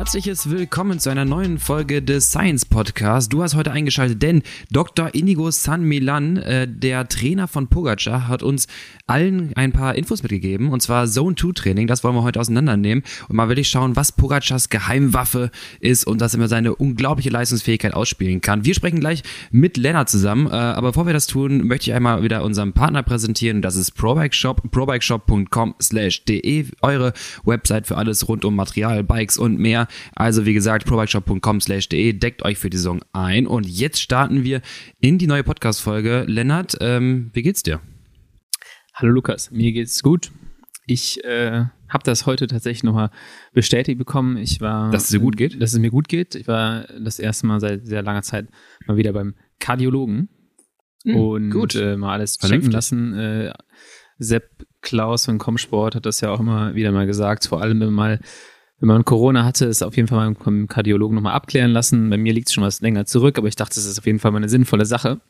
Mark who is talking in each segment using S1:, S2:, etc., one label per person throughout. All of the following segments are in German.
S1: herzliches Willkommen zu einer neuen Folge des Science Podcasts. Du hast heute eingeschaltet, denn Dr. Inigo San Milan, äh, der Trainer von Pogacar, hat uns allen ein paar Infos mitgegeben, und zwar Zone 2 Training. Das wollen wir heute auseinandernehmen und mal wirklich schauen, was Pogacars Geheimwaffe ist und dass er seine unglaubliche Leistungsfähigkeit ausspielen kann. Wir sprechen gleich mit Lennart zusammen, äh, aber bevor wir das tun, möchte ich einmal wieder unseren Partner präsentieren. Das ist ProBike Shop, probikeshop.com slash de, eure Website für alles rund um Material, Bikes und mehr. Also wie gesagt, probikeshop.com slash de, deckt euch für die Saison ein. Und jetzt starten wir in die neue Podcast-Folge. Lennart, ähm, wie geht's dir?
S2: Hallo Lukas, mir geht's gut. Ich äh, habe das heute tatsächlich nochmal bestätigt bekommen. Ich war,
S1: dass es dir gut geht,
S2: dass es mir gut geht. Ich war das erste Mal seit sehr langer Zeit mal wieder beim Kardiologen hm, und gut. Äh, mal alles checken lassen. Äh, Sepp Klaus von Comsport hat das ja auch immer wieder mal gesagt. Vor allem, wenn mal wenn man Corona hatte, ist auf jeden Fall mal beim Kardiologen nochmal abklären lassen. Bei mir liegt es schon was länger zurück, aber ich dachte, das ist auf jeden Fall mal eine sinnvolle Sache.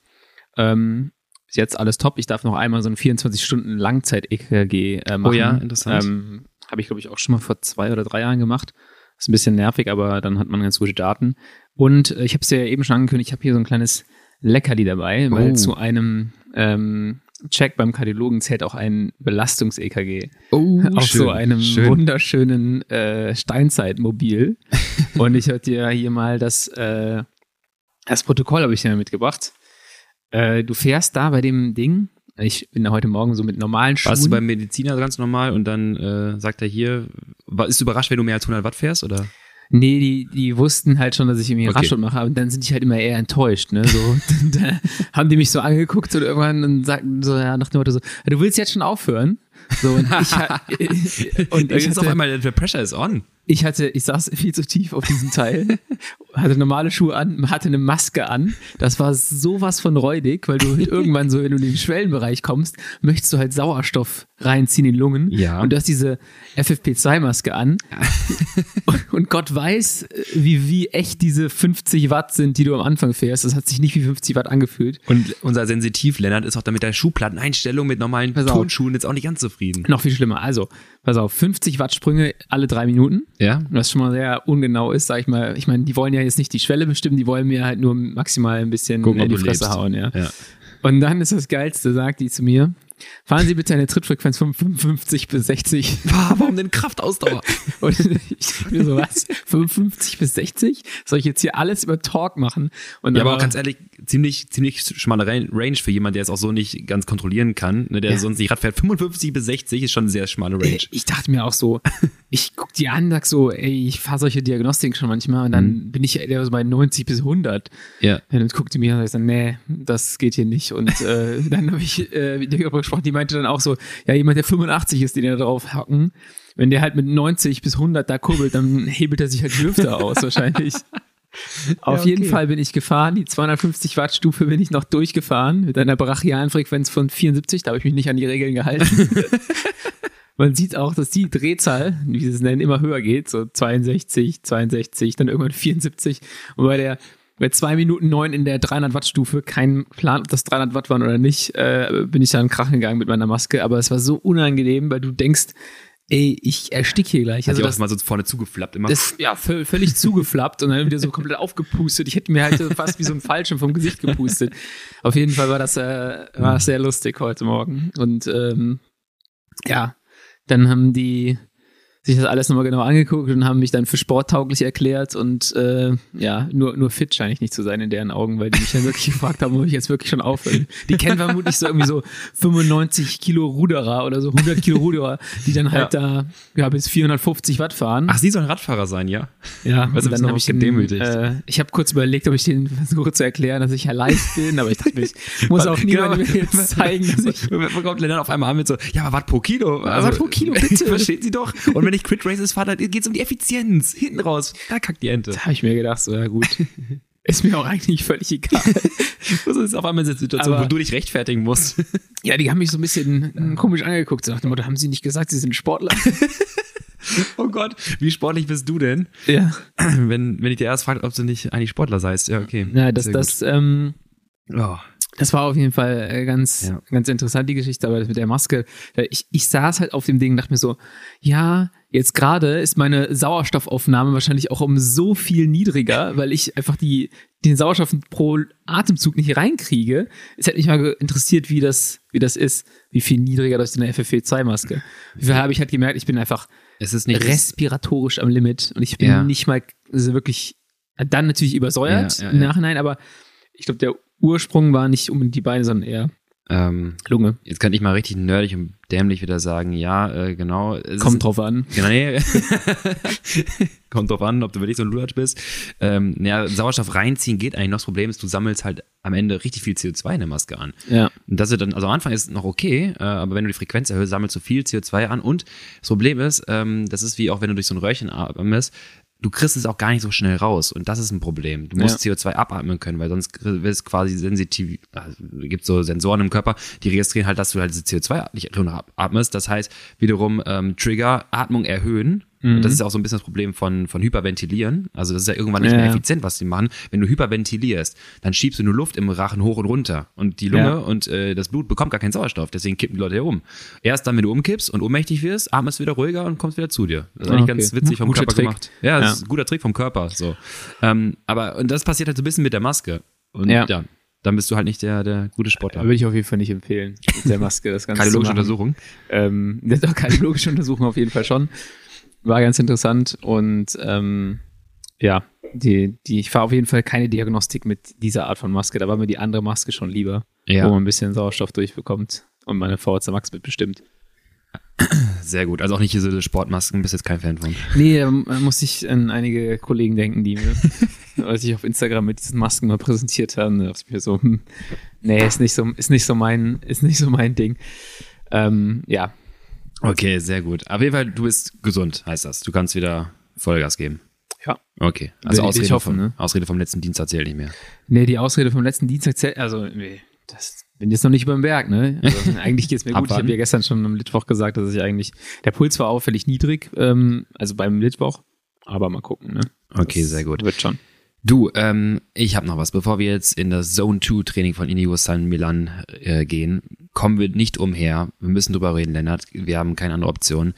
S2: Ähm, ist jetzt alles top. Ich darf noch einmal so ein 24-Stunden-Langzeit-EKG äh, machen.
S1: Oh ja, interessant.
S2: Ähm, Habe ich, glaube ich, auch schon mal vor zwei oder drei Jahren gemacht. Ist ein bisschen nervig, aber dann hat man ganz gute Daten. Und äh, ich habe es ja eben schon angekündigt, ich habe hier so ein kleines Leckerli dabei, weil oh. zu einem ähm, Check beim Kardiologen zählt auch ein Belastungs-EKG. Oh, Auf schön, so einem schön. wunderschönen äh, Steinzeitmobil. Und ich hatte dir hier mal das, äh, das Protokoll habe ich dir mitgebracht. Äh, du fährst da bei dem Ding. Ich bin da heute Morgen so mit normalen Schuhen.
S1: Warst du beim Mediziner ganz normal und dann äh, sagt er hier, ist du überrascht, wenn du mehr als 100 Watt fährst oder?
S2: Nee, die, die wussten halt schon, dass ich irgendwie okay. Raschund mache, und dann sind die halt immer eher enttäuscht, ne? So, da haben die mich so angeguckt und irgendwann und sagten so, ja, nach dem Motto so, du willst jetzt schon aufhören? So, und
S1: ich, und ich hatte, auf einmal, der Pressure is on
S2: ich hatte, ich saß viel zu tief auf diesem Teil, hatte normale Schuhe an, hatte eine Maske an. Das war sowas von räudig, weil du halt irgendwann so, wenn du in den Schwellenbereich kommst, möchtest du halt Sauerstoff reinziehen in die Lungen.
S1: Ja.
S2: Und du hast diese FFP2-Maske an. und Gott weiß, wie, wie echt diese 50 Watt sind, die du am Anfang fährst. Das hat sich nicht wie 50 Watt angefühlt.
S1: Und unser Sensitiv-Lennart ist auch damit der Schuhplatteneinstellung mit normalen Tonschuhen jetzt auch nicht ganz zufrieden.
S2: Noch viel schlimmer. Also, pass auf, 50 Watt Sprünge alle drei Minuten.
S1: Ja.
S2: Was schon mal sehr ungenau ist, sag ich mal. Ich meine, die wollen ja jetzt nicht die Schwelle bestimmen, die wollen mir halt nur maximal ein bisschen Gucken, in die Fresse lebst. hauen, ja. ja. Und dann ist das Geilste, sagt die zu mir, Fahren Sie bitte eine Trittfrequenz von 55 bis 60.
S1: Warum denn Kraftausdauer?
S2: Und ich mir so, was? 55 bis 60? Soll ich jetzt hier alles über Talk machen?
S1: Und ja, aber ganz ehrlich, ziemlich, ziemlich schmale Range für jemanden, der es auch so nicht ganz kontrollieren kann, ne, der ja. sonst nicht Rad fährt. 55 bis 60 ist schon eine sehr schmale Range.
S2: Ich dachte mir auch so, ich guck die an, sag so, ey, ich fahre solche Diagnostiken schon manchmal und dann mhm. bin ich eher so bei 90 bis 100.
S1: Ja. Und
S2: dann guckt die mir und sagt, nee, das geht hier nicht. Und äh, dann habe ich äh, darüber gesprochen, die meinte dann auch so, ja, jemand, der 85 ist, den da drauf hacken, wenn der halt mit 90 bis 100 da kurbelt, dann hebelt er sich halt die Hüfte aus wahrscheinlich. Auf ja, okay. jeden Fall bin ich gefahren. Die 250 Watt Stufe bin ich noch durchgefahren mit einer brachialen Frequenz von 74. Da habe ich mich nicht an die Regeln gehalten. Man sieht auch, dass die Drehzahl, wie sie es nennen, immer höher geht. So 62, 62, dann irgendwann 74. Und bei der bei zwei Minuten neun in der 300 Watt Stufe, kein Plan, ob das 300 Watt waren oder nicht, äh, bin ich dann krachen gegangen mit meiner Maske. Aber es war so unangenehm, weil du denkst, ey, ich erstick hier gleich.
S1: Also das mal so vorne zugeflappt immer.
S2: Das, ja, völlig zugeflappt und dann wieder so komplett aufgepustet. Ich hätte mir halt fast wie so ein Fallschirm vom Gesicht gepustet. Auf jeden Fall war das, äh, war das sehr lustig heute Morgen. Und ähm, ja, dann haben die sich das alles nochmal genau angeguckt und haben mich dann für sporttauglich erklärt und äh, ja, nur, nur fit scheine ich nicht zu sein in deren Augen, weil die mich dann wirklich gefragt haben, ob ich jetzt wirklich schon aufhöre. Die kennen vermutlich so irgendwie so 95 Kilo Ruderer oder so 100 Kilo Ruderer, die dann halt ja. da ja, bis 450 Watt fahren.
S1: Ach, sie sollen Radfahrer sein, ja?
S2: Ja, also dann habe ich gedemütigt. Äh, ich habe kurz überlegt, ob ich denen versuche zu erklären, dass ich ja leicht bin, aber ich dachte mir, ich muss auch niemandem genau, jetzt zeigen, dass ich...
S1: Kommt Lennart auf einmal an mit so, ja, aber Watt pro Kilo.
S2: Also, Watt pro Kilo, bitte.
S1: Versteht sie doch. Und wenn ich Quit Races fahre, dann geht es um die Effizienz. Hinten raus, da kackt die Ente.
S2: Da habe ich mir gedacht, so, ja gut. Ist mir auch eigentlich völlig egal.
S1: das ist auf einmal eine Situation, Aber, wo du dich rechtfertigen musst.
S2: ja, die haben mich so ein bisschen komisch angeguckt. So nach dem Motto, haben sie nicht gesagt, sie sind Sportler?
S1: oh Gott, wie sportlich bist du denn?
S2: Ja.
S1: Wenn, wenn ich dir erst frage, ob du nicht eigentlich Sportler seist. Ja, okay.
S2: Ja, das, das, ähm,
S1: oh.
S2: Das war auf jeden Fall äh, ganz,
S1: Ja.
S2: ganz interessant, die Geschichte, aber das mit der Maske. Ich, ich saß halt auf dem Ding und dachte mir so, ja, jetzt gerade ist meine Sauerstoffaufnahme wahrscheinlich auch um so viel niedriger, weil ich einfach die, den Sauerstoff pro Atemzug nicht reinkriege. Es hätte mich mal interessiert, wie das, wie das ist, wie viel niedriger durch so eine FFP2-Maske. Wie habe ich halt gemerkt, ich bin einfach
S1: Es ist nicht
S2: respiratorisch am Limit und ich bin
S1: Ja.
S2: nicht mal also wirklich dann natürlich übersäuert
S1: Ja,
S2: im. Nachhinein, aber ich glaube, der Ursprung war nicht unbedingt die Beine, sondern eher
S1: ähm,
S2: Lunge.
S1: jetzt kann ich mal richtig nerdig und dämlich wieder sagen, ja, äh, genau.
S2: Kommt
S1: ist,
S2: drauf an.
S1: Genau, nee. Kommt drauf an, ob du wirklich so ein Lulatsch bist. Ähm, ja, Sauerstoff reinziehen geht eigentlich noch. Das Problem ist, du sammelst halt am Ende richtig viel CO2 in der Maske an.
S2: Ja.
S1: Und das wird dann, also am Anfang ist es noch okay, äh, aber wenn du die Frequenz erhöhst, sammelst du viel CO2 an. Und das Problem ist, ähm, das ist wie auch wenn du durch so ein Röhrchen atmest, du kriegst es auch gar nicht so schnell raus. Und das ist ein Problem. Du musst CO2 abatmen können, weil sonst wird es quasi sensitiv, also, gibt so Sensoren im Körper, die registrieren halt, dass du halt diese CO2 nicht atmest. Das heißt, wiederum ähm, Trigger, Atmung erhöhen. Und das ist ja auch so ein bisschen das Problem von, von Hyperventilieren. Also das ist ja irgendwann nicht
S2: Ja,
S1: mehr
S2: ja.
S1: effizient, was die machen. Wenn du hyperventilierst, dann schiebst du nur Luft im Rachen hoch und runter. Und die Lunge
S2: Ja.
S1: und äh, das Blut bekommt gar keinen Sauerstoff. Deswegen kippen die Leute hier um. Erst dann, wenn du umkippst und ohnmächtig wirst, atmest wieder ruhiger und kommst wieder zu dir. Das ist
S2: Ah,
S1: eigentlich
S2: okay.
S1: ganz witzig vom
S2: Guter
S1: Körper
S2: Trick.
S1: gemacht. Ja, das ist ein guter Trick vom Körper. So. Ähm, aber und das passiert halt so ein bisschen mit der Maske. Und ja, dann bist du halt nicht der, der gute Sportler.
S2: würde ich auf jeden Fall nicht empfehlen, mit der Maske das Ganze
S1: Kardiologische
S2: zu machen.
S1: Untersuchung.
S2: Ähm, das ist auch keine logische Untersuchung auf jeden Fall schon. War ganz interessant und ähm, ja, die, die, ich fahre auf jeden Fall keine Diagnostik mit dieser Art von Maske. Da war mir die andere Maske schon lieber,
S1: Ja.
S2: wo man ein bisschen Sauerstoff durchbekommt und meine VHC Max mitbestimmt.
S1: Sehr gut. Also auch nicht diese Sportmasken, bist jetzt kein Fan von.
S2: Nee, da muss ich an einige Kollegen denken, die mir, als ich auf Instagram mit diesen Masken mal präsentiert haben, da dachte ich mir so, hm, nee, ist nicht so, ist nicht so mein, ist nicht so mein Ding. Ähm, ja,
S1: Okay, sehr gut. Auf jeden Fall, du bist gesund, heißt das. Du kannst wieder Vollgas geben.
S2: Ja.
S1: Okay.
S2: Will
S1: Also
S2: ich
S1: Ausrede,
S2: hoffen,
S1: vom,
S2: ne?
S1: Ausrede vom letzten Dienstag zählt nicht mehr.
S2: Nee, die Ausrede vom letzten Dienstag zählt, also, nee, das bin jetzt noch nicht über den Berg, ne? Also, eigentlich geht's mir gut. Ich habe ja gestern schon am Mittwoch gesagt, dass ich eigentlich, der Puls war auffällig niedrig, ähm, also beim Mittwoch, aber mal gucken, ne?
S1: Okay,
S2: Das
S1: sehr gut.
S2: Wird schon.
S1: Du, ähm, ich habe noch was. Bevor wir jetzt in das Zone 2 Training von Inigo San Milan äh, gehen, kommen wir nicht umher. Wir müssen drüber reden, Lennart. Wir haben keine andere Option.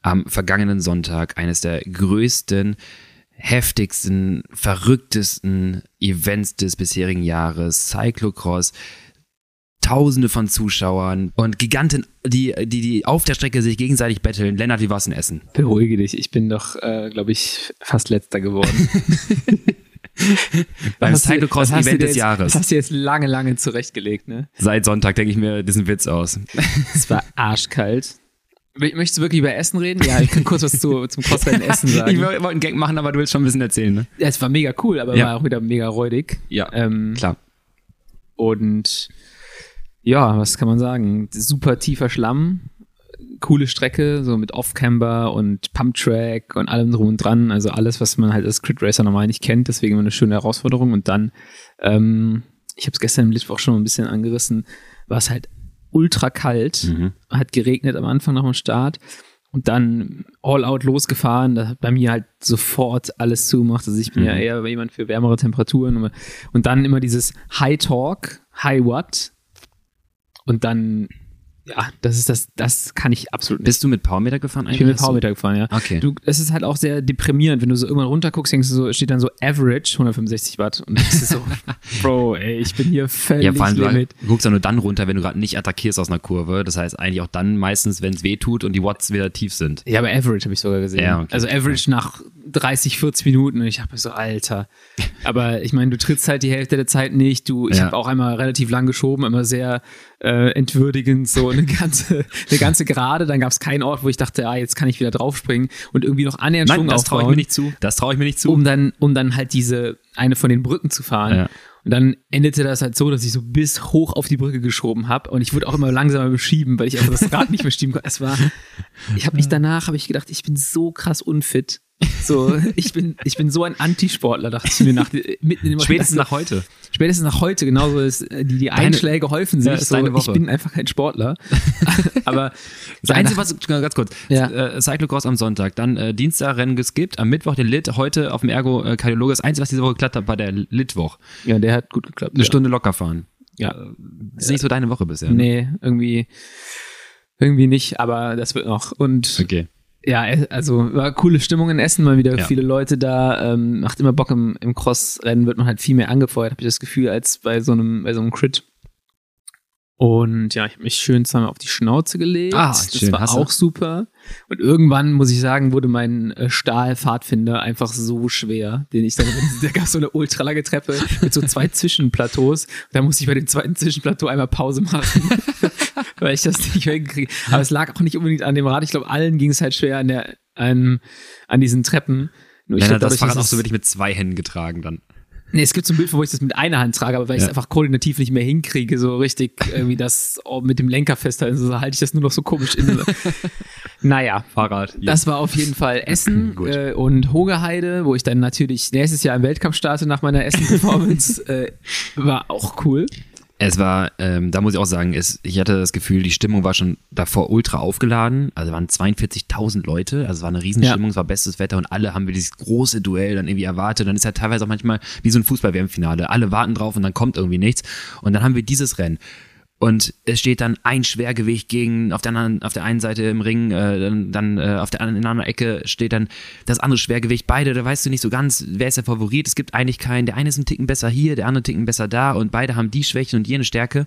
S1: Am vergangenen Sonntag eines der größten, heftigsten, verrücktesten Events des bisherigen Jahres, Cyclocross. Tausende von Zuschauern und Giganten, die, die, die auf der Strecke sich gegenseitig betteln. Lennart, wie war's in Essen?
S2: Beruhige dich, ich bin doch, äh, glaube ich, fast letzter geworden.
S1: Beim Cyclocross-Event des
S2: jetzt-
S1: Jahres.
S2: Das hast du jetzt lange, lange zurechtgelegt, ne?
S1: Seit Sonntag denke ich mir diesen Witz aus.
S2: Es war arschkalt. Möchtest du wirklich über Essen reden? Ja, ich kann kurz was zu, zum Crossrennen Essen sagen.
S1: Ich wollte einen Gag machen, aber du willst schon ein bisschen erzählen, ne?
S2: Ja, es war mega cool, aber
S1: Ja.
S2: war auch wieder mega räudig.
S1: Ja,
S2: Ähm,
S1: klar.
S2: Und ja, was kann man sagen? Super tiefer Schlamm, coole Strecke, so mit Off-Camber und Pump-Track und allem drum und dran. Also alles, was man halt als Crit Racer normal nicht kennt, deswegen immer eine schöne Herausforderung. Und dann, ähm, ich habe es gestern im Mittwoch schon ein bisschen angerissen, war es halt ultra kalt,
S1: Mhm.
S2: hat geregnet am Anfang nach dem Start und dann all out losgefahren. Da hat bei mir halt sofort alles zugemacht. Also ich bin ja
S1: Mhm.
S2: eher jemand für wärmere Temperaturen und, und dann immer dieses High Talk, High Watt und dann ja, das ist das, das kann ich absolut nicht.
S1: Bist du mit Powermeter gefahren
S2: Ich bin mit
S1: du-
S2: Powermeter gefahren, ja.
S1: Okay.
S2: Du, es ist halt auch sehr deprimierend, wenn du so irgendwann runterguckst, denkst du so, steht dann so Average 165 Watt und das ist so, Bro, ey, ich bin hier völlig
S1: ja, vor allem,
S2: Limit.
S1: du guckst ja nur dann runter, wenn du gerade nicht attackierst aus einer Kurve. Das heißt eigentlich auch dann meistens, wenn es weh tut und die Watts wieder tief sind.
S2: Ja, aber Average habe ich sogar gesehen.
S1: Ja, okay.
S2: also Average nach 30, 40 Minuten und ich habe so, Alter. Aber ich meine, du trittst halt die Hälfte der Zeit nicht. Du, ich
S1: Ja.
S2: habe auch einmal relativ lang geschoben, immer sehr äh, entwürdigend, so eine ganze, eine ganze Gerade. Dann gab es keinen Ort, wo ich dachte, ah, jetzt kann ich wieder draufspringen und irgendwie noch annähernd
S1: Nein,
S2: Schwung
S1: das traue ich mir nicht zu. Das traue ich mir nicht zu.
S2: um dann, um dann halt diese eine von den Brücken zu fahren.
S1: Ja.
S2: Und dann endete das halt so, dass ich so bis hoch auf die Brücke geschoben habe und ich wurde auch immer langsamer beschieben, weil ich einfach das Rad nicht mehr schieben konnte. Es war, ich habe mich danach, habe ich gedacht, ich bin so krass unfit. So, ich bin, ich bin so ein Antisportler, dachte ich mir nach, mitten in dem
S1: Spätestens nach heute.
S2: spätestens nach heute, genauso ist, äh, die, die Einschläge häufen sich.
S1: Ja,
S2: so,
S1: deine
S2: ich bin einfach kein Sportler. Aber
S1: Das Einzige, was, ganz kurz,
S2: Ja.
S1: äh, Cyclocross am Sonntag, dann äh, Dienstag Rennen geskippt, am Mittwoch der Lit, heute auf dem Ergo äh, Kardiologe. Das Einzige, was diese Woche geklappt hat, war der Litwoch.
S2: ja, der hat gut geklappt.
S1: Eine
S2: ja.
S1: Stunde locker fahren.
S2: Ja.
S1: Äh, ist nicht so deine Woche bisher. Ne?
S2: Nee, irgendwie, irgendwie nicht, aber das wird noch. Und
S1: Okay.
S2: Ja, also war coole Stimmung in Essen, mal wieder
S1: Ja.
S2: viele Leute da. Ähm, macht immer Bock im, im Cross-Rennen, wird man halt viel mehr angefeuert, habe ich das Gefühl, als bei so einem, bei so einem Crit. Und ja, ich habe mich schön zweimal auf die Schnauze gelegt.
S1: Ah,
S2: das
S1: schön.
S2: war auch super. Und irgendwann, muss ich sagen, wurde mein äh, Stahlpfadfinder einfach so schwer, den ich dann, da gab es so eine ultra lange Treppe mit so zwei Zwischenplateaus. Da musste ich bei dem zweiten Zwischenplateau einmal Pause machen, weil ich das nicht mehr hinkriege. Aber es lag auch nicht unbedingt an dem Rad. Ich glaube, allen ging es halt schwer an, der, an, an diesen Treppen. Nur ich
S1: Lennart
S2: glaub,
S1: das Fahrrad auch so wirklich mit zwei Händen getragen dann.
S2: Nee, es gibt so ein Bild, wo ich das mit einer Hand trage, aber weil ich es
S1: Ja.
S2: einfach koordinativ nicht mehr hinkriege, so richtig irgendwie das oh, mit dem Lenker festhalten, so halte ich das nur noch so komisch in. naja,
S1: Fahrrad.
S2: das war auf jeden Fall Essen äh, und Hogeheide, wo ich dann natürlich nächstes Jahr im Weltcup starte nach meiner Essen-Performance. äh, war auch cool.
S1: Es war, ähm, da muss ich auch sagen, es, ich hatte das Gefühl, die Stimmung war schon davor ultra aufgeladen. Also waren 42.000 Leute, also es war eine Riesenstimmung, es war bestes Wetter und alle haben wir dieses große Duell dann irgendwie erwartet. Dann ist ja teilweise auch manchmal wie so ein Fußball-WM-Finale. Alle warten drauf und dann kommt irgendwie nichts. Und dann haben wir dieses Rennen. Und es steht dann ein Schwergewicht gegen auf der anderen, auf der einen Seite im Ring, äh, dann, dann äh, auf der anderen, in der anderen Ecke steht dann das andere Schwergewicht. Beide, da weißt du nicht so ganz, wer ist der Favorit. Es gibt eigentlich keinen. Der eine ist ein Ticken besser hier, der andere Ticken besser da und beide haben die Schwächen und jene Stärke.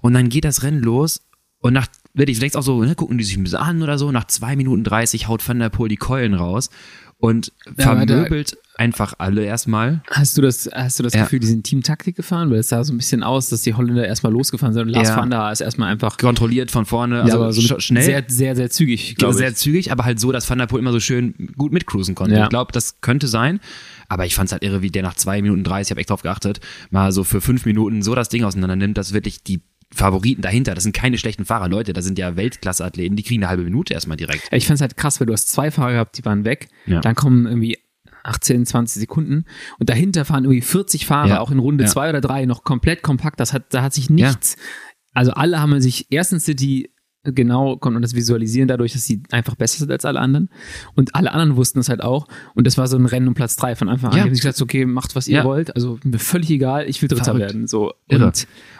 S1: Und dann geht das Rennen los und nach, wirklich, vielleicht auch so, ne, gucken die sich ein bisschen an oder so. Nach zwei Minuten 30 haut Van der Poel die Keulen raus und vermöbelt einfach alle erstmal.
S2: Hast du das, hast du das
S1: Ja.
S2: Gefühl, die sind Teamtaktik gefahren? Weil es sah so ein bisschen aus, dass die Holländer erstmal losgefahren sind und Lars
S1: Ja.
S2: van der ist erstmal einfach
S1: Kontrolliert von vorne,
S2: ja,
S1: also
S2: aber so
S1: sch- schnell.
S2: sehr, sehr, sehr zügig, glaube
S1: sehr zügig, aber halt so, dass Van der Poel immer so schön gut mitcruisen konnte.
S2: Ja.
S1: Ich glaube, das könnte sein. Aber ich fand es halt irre, wie der nach zwei Minuten 30, ich habe echt drauf geachtet, mal so für fünf Minuten so das Ding auseinander nimmt, dass wirklich die Favoriten dahinter, das sind keine schlechten Fahrer, Leute, das sind ja Weltklasse-Athleten, die kriegen eine halbe Minute erstmal direkt.
S2: Ja, Ich fand es halt krass, weil du hast zwei Fahrer gehabt, die waren weg.
S1: Ja.
S2: Dann kommen irgendwie 18, 20 Sekunden und dahinter fahren irgendwie 40 Fahrer,
S1: Ja.
S2: auch in Runde
S1: Ja.
S2: zwei oder drei, noch komplett kompakt. Das hat, da hat sich nichts. Also alle haben sich, erstens sind die genau, konnten man das visualisieren dadurch, dass sie einfach besser sind als alle anderen. Und alle anderen wussten es halt auch. Und das war so ein Rennen um Platz drei von Anfang an.
S1: Ja.
S2: Die haben sich gesagt, okay, macht was ihr
S1: Ja.
S2: wollt. Also mir völlig egal, ich will Dritter
S1: Verrückt.
S2: werden. So.
S1: Irre.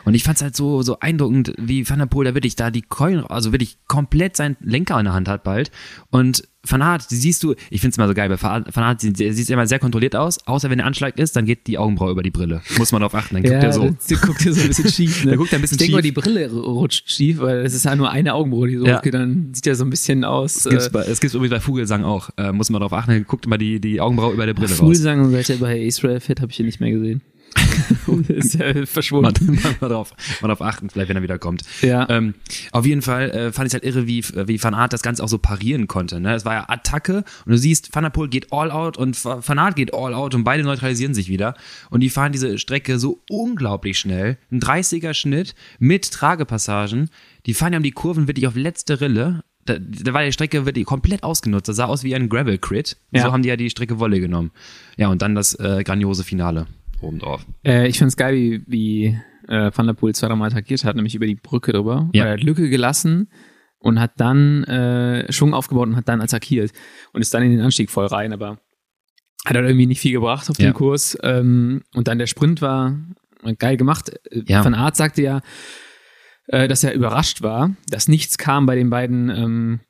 S2: Und
S1: ich fand es halt so, so eindruckend, wie Van der Poel da wirklich da die Keulen, also wirklich komplett seinen Lenker in der Hand hat bald. Und Van die siehst du, ich find's immer so geil, bei Van Aert sieht, sieht immer sehr kontrolliert aus, außer wenn der Anschlag ist, dann geht die Augenbraue über die Brille. Muss man darauf achten, dann guckt
S2: ja,
S1: er so.
S2: der guckt dir so ein bisschen schief. Ne?
S1: Der guckt ein bisschen
S2: ich denke mal, die Brille rutscht schief, weil es ist ja nur eine Augenbraue, die so
S1: Ja.
S2: hochgeht, dann sieht er so ein bisschen aus.
S1: Es gibt's,
S2: äh,
S1: es gibt's übrigens bei Vogelsang auch. Äh, muss man darauf achten, dann guckt immer die, die Augenbraue über der Brille raus.
S2: Fuglsang und seit er bei Israel Fit habe ich ihn nicht mehr gesehen. ist ja
S1: Mal,
S2: verschwunden.
S1: mal, drauf, mal drauf achten, vielleicht wenn er wieder kommt.
S2: Ja.
S1: Ähm, auf jeden Fall äh, fand ich halt irre, wie, wie Van Aert das Ganze auch so parieren konnte. Ne? Es war ja Attacke und du siehst, Van der Poel geht all out und Van Aert geht all out und beide neutralisieren sich wieder. Und die fahren diese Strecke so unglaublich schnell. Ein 30er Schnitt mit Tragepassagen. Die fahren ja um die Kurven wirklich auf letzte Rille. Da, da war die Strecke wirklich komplett ausgenutzt. Das sah aus wie ein Gravel-Crit.
S2: Ja.
S1: So haben die ja die Strecke Wolle genommen. Ja, und dann das äh, grandiose Finale obendrauf.
S2: Äh, ich find's geil, wie, wie äh, Van der Poel zwei, dreimal attackiert hat, nämlich über die Brücke drüber.
S1: Ja.
S2: Er hat Lücke gelassen und hat dann äh, Schwung aufgebaut und hat dann attackiert und ist dann in den Anstieg voll rein, aber hat halt irgendwie nicht viel gebracht auf
S1: Ja.
S2: dem Kurs. Ähm, und dann der Sprint war geil gemacht. Äh,
S1: Ja.
S2: Van Aert sagte ja, äh, dass er überrascht war, dass nichts kam bei den beiden ähm,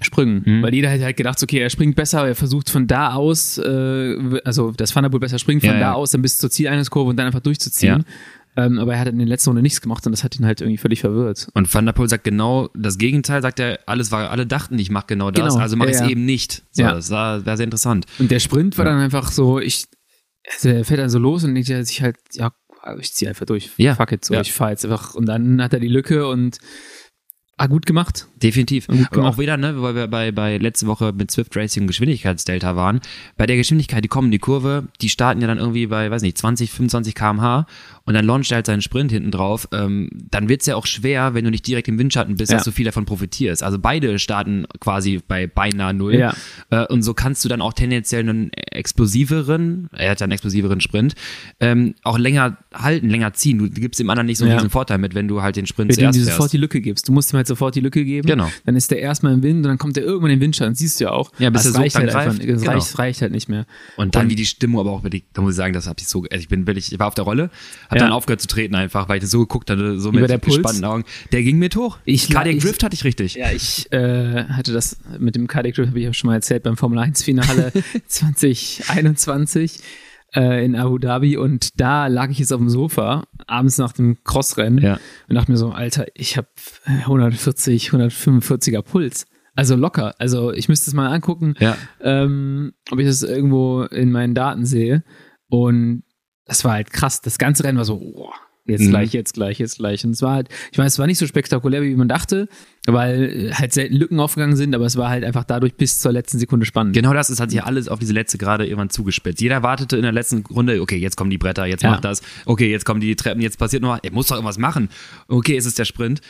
S2: Sprüngen.
S1: Mhm.
S2: Weil jeder hätte halt gedacht, okay, er springt besser, er versucht von da aus, äh, also dass Van der Poel besser springt, von
S1: Ja,
S2: da
S1: ja.
S2: aus dann bis zur Zieleingangskurve und dann einfach durchzuziehen. Ähm, aber er hat in der letzten Runde nichts gemacht und das hat ihn halt irgendwie völlig verwirrt.
S1: Und Van der Poel sagt genau das Gegenteil, sagt er, alles war, alle dachten, ich mache genau das,
S2: Genau,
S1: also mache
S2: ja,
S1: ich es
S2: ja.
S1: eben nicht. So,
S2: Ja.
S1: Das war, war sehr interessant.
S2: Und der Sprint war
S1: Ja.
S2: dann einfach so, ich, also er fährt dann so los und denkt sich halt, ja, ich ziehe einfach durch.
S1: Ja.
S2: Fuck it, so,
S1: Ja.
S2: ich fahr jetzt einfach. Und dann hat er die Lücke und ah, gut gemacht.
S1: Definitiv.
S2: Gut gemacht.
S1: auch wieder, ne, weil wir bei, bei letzte Woche mit Swift Racing Geschwindigkeitsdelta waren. Bei der Geschwindigkeit, die kommen in die Kurve, die starten ja dann irgendwie bei, weiß nicht, 20, 25 kmh und dann launcht er halt seinen Sprint hinten drauf. Ähm, dann wird's ja auch schwer, wenn du nicht direkt im Windschatten bist,
S2: Ja.
S1: dass du viel davon profitierst. Also beide starten quasi bei beinahe null.
S2: Ja.
S1: Äh, und so kannst du dann auch tendenziell einen explosiveren, er hat ja einen explosiveren Sprint, ähm, auch länger halten, länger ziehen. Du gibst dem anderen nicht so
S2: Ja.
S1: diesen Vorteil mit, wenn du halt den Sprint
S2: Wenn du ihm
S1: zuerst
S2: dir
S1: fährst.
S2: sofort die Lücke gibst. Du musst ihm halt sofort die Lücke geben.
S1: Genau.
S2: Dann ist der erstmal im Wind und dann kommt der irgendwann in den Windschatten, siehst du ja auch.
S1: Ja, bis
S2: das
S1: er so
S2: reicht halt einfach,
S1: greift.
S2: das
S1: Genau.
S2: reicht, reicht halt nicht mehr.
S1: Und dann
S2: Und-
S1: wie die Stimmung aber auch wirklich, da muss ich sagen, das habe ich so, also ich bin wirklich, ich war auf der Rolle, habe
S2: Ja.
S1: dann aufgehört zu treten einfach, weil ich das so geguckt hatte, so
S2: Über
S1: mit
S2: der Puls?
S1: gespannten Augen. Der ging mit hoch.
S2: Ich-
S1: Cardiac
S2: ich-
S1: Drift hatte ich richtig.
S2: Ja, ich äh, hatte das mit dem Cardiac Drift, habe ich ja schon mal erzählt, beim Formel 1 Finale 2021 äh, in Abu Dhabi und da lag ich jetzt auf dem Sofa, abends nach dem Crossrennen
S1: Ja.
S2: und dachte mir so, Alter, ich habe 140, 145er Puls. Also locker. Also ich müsste es mal angucken,
S1: Ja.
S2: ähm, ob ich das irgendwo in meinen Daten sehe. Und das war halt krass. Das ganze Rennen war so, boah, jetzt
S1: Mhm.
S2: gleich, jetzt gleich, jetzt gleich. Und es war halt, ich meine, es war nicht so spektakulär, wie man dachte, weil halt selten Lücken aufgegangen sind, aber es war halt einfach dadurch bis zur letzten Sekunde spannend.
S1: Genau das, es hat sich alles auf diese letzte gerade irgendwann zugespitzt. Jeder wartete in der letzten Runde, okay, jetzt kommen die Bretter, jetzt
S2: Ja.
S1: macht das, okay, jetzt kommen die Treppen, jetzt passiert noch was, er muss doch irgendwas machen. Okay, es ist der Sprint.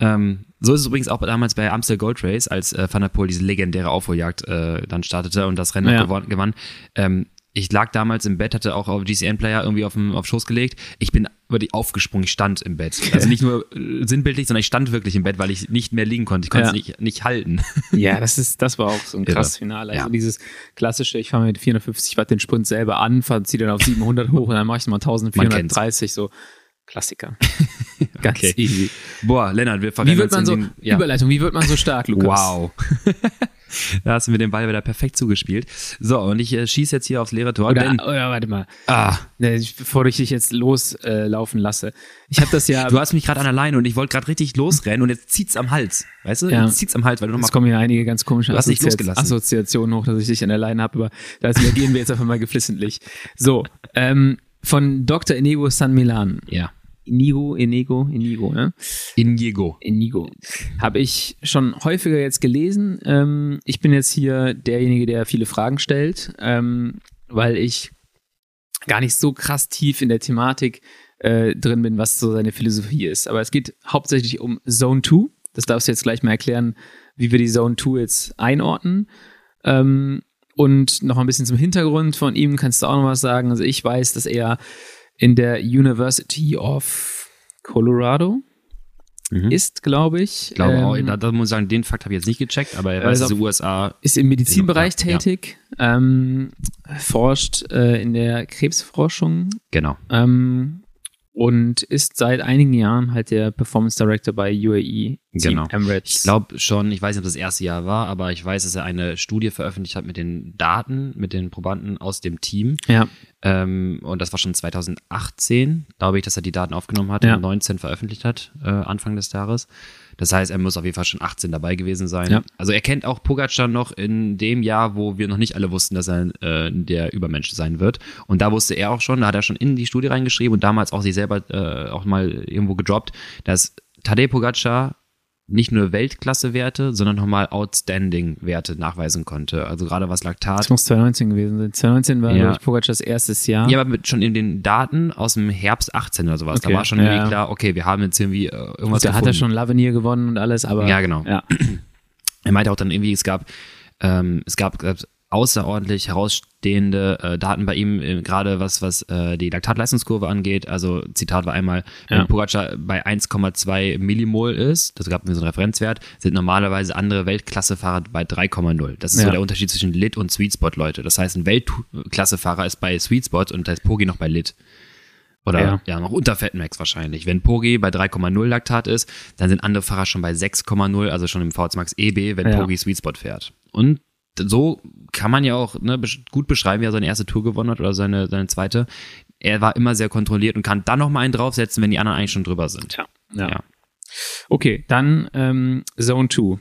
S1: Ähm, so ist es übrigens auch damals bei Amstel Gold Race, als äh, Van der Poel diese legendäre Aufholjagd äh, dann startete und das Rennen
S2: Ja.
S1: gewann. Ähm, ich lag damals im Bett, hatte auch auf GCN-Player irgendwie auf den auf Schoß gelegt. Ich bin wirklich aufgesprungen, ich stand im Bett. Also nicht nur äh, sinnbildlich, sondern ich stand wirklich im Bett, weil ich nicht mehr liegen konnte. Ich konnte
S2: Ja.
S1: es nicht, nicht halten.
S2: Ja, das ist, das war auch so ein krasses Finale. Also
S1: Ja.
S2: dieses klassische, ich fahre mit 450 Watt den Sprint selber an, fahre ziehe dann auf 700 hoch und dann mache ich nochmal 1430, so Klassiker. Ganz
S1: Okay.
S2: easy.
S1: Boah, Lennart, wir verrennen
S2: Wie wird man so,
S1: den, ja.
S2: Überleitung, wie wird man so stark, Lukas?
S1: Wow. Da hast du mir den Ball wieder perfekt zugespielt. So, und ich äh, schieße jetzt hier aufs leere Tor.
S2: Oder,
S1: denn,
S2: oder warte mal,
S1: ah,
S2: ne, bevor ich dich jetzt loslaufen äh, lasse. Ich habe das ja,
S1: du hast mich gerade an der Leine und ich wollte gerade richtig losrennen und jetzt zieht's am Hals. Weißt du?
S2: Ja.
S1: Jetzt zieht's am Hals, weil du
S2: es
S1: nochmal.
S2: kommen ja einige ganz komische
S1: Du hast losgelassen.
S2: Assoziationen hoch, dass ich dich an der Leine habe, aber da gehen wir jetzt einfach mal geflissentlich. So, ähm, von Dr. Inigo San Milan.
S1: Ja.
S2: Inigo, Inigo, Inigo, ne?
S1: Inigo.
S2: Inigo. Habe ich schon häufiger jetzt gelesen. Ähm, ich bin jetzt hier derjenige, der viele Fragen stellt, ähm, weil ich gar nicht so krass tief in der Thematik äh, drin bin, was so seine Philosophie ist. Aber es geht hauptsächlich um Zone 2. Das darfst du jetzt gleich mal erklären, wie wir die Zone 2 jetzt einordnen. Ähm, und noch ein bisschen zum Hintergrund von ihm kannst du auch noch was sagen. Also ich weiß, dass er in der University of Colorado
S1: Mhm.
S2: ist, glaube ich.
S1: Ich glaube auch,
S2: ähm,
S1: da, da muss ich sagen, den Fakt habe ich jetzt nicht gecheckt, aber er weiß,
S2: Also
S1: dass die USA.
S2: ist im Medizinbereich
S1: Ja, ja.
S2: tätig, ähm, forscht äh, in der Krebsforschung
S1: Genau.
S2: ähm, und ist seit einigen Jahren halt der Performance Director bei UAE Team
S1: Genau.
S2: Emirates.
S1: Ich glaube schon, ich weiß nicht, ob das erste Jahr war, aber ich weiß, dass er eine Studie veröffentlicht hat mit den Daten, mit den Probanden aus dem Team.
S2: ja,
S1: Ähm, und das war schon 2018, glaube ich, dass er die Daten aufgenommen hat
S2: Ja.
S1: und 19 veröffentlicht hat, äh, Anfang des Jahres. Das heißt, er muss auf jeden Fall schon 18 dabei gewesen sein.
S2: Ja.
S1: Also er kennt auch Pogacar noch in dem Jahr, wo wir noch nicht alle wussten, dass er äh, der Übermensch sein wird. Und da wusste er auch schon, da hat er schon in die Studie reingeschrieben und damals auch sich selber äh, auch mal irgendwo gedroppt, dass Tadej Pogacar nicht nur Weltklasse-Werte, sondern nochmal Outstanding-Werte nachweisen konnte. Also gerade was Laktat
S2: das muss 2019 gewesen sein. 2019 war,
S1: Ja.
S2: glaube ich, Pogacars erstes Jahr.
S1: Ja, aber mit, schon in den Daten aus dem Herbst 18 oder sowas.
S2: Okay,
S1: Da war schon
S2: ja,
S1: klar, okay, wir haben jetzt irgendwie äh, irgendwas
S2: da hat er schon Lavenier gewonnen und alles, aber
S1: Ja, genau.
S2: Ja,
S1: Er meinte auch dann irgendwie, es gab, ähm, es gab äh, außerordentlich herausstehende äh, Daten bei ihm, äh, gerade was, was äh, die Laktatleistungskurve angeht. Also Zitat war einmal, wenn
S2: Ja.
S1: Pogacar bei 1,2 Millimol ist, das gab mir so einen Referenzwert, sind normalerweise andere Weltklassefahrer bei 3,0. Das ist so
S2: Ja.
S1: der Unterschied zwischen Lit und Sweet Spot, Leute. Das heißt, ein Weltklassefahrer ist bei Sweet Spot und da ist Pogi noch bei Lit. Oder
S2: Ja.
S1: ja, noch unter Fatmax wahrscheinlich. Wenn Pogi bei 3,0 Laktat ist, dann sind andere Fahrer schon bei 6,0, also schon im VZ Max EB, wenn
S2: Ja.
S1: Pogi Sweet Spot fährt. Und so kann man ja auch ne, gut beschreiben, wie er seine erste Tour gewonnen hat oder seine, seine zweite. Er war immer sehr kontrolliert und kann dann noch mal einen draufsetzen, wenn die anderen eigentlich schon drüber sind.
S2: ja. ja.
S1: Ja.
S2: Okay, dann ähm, Zone 2.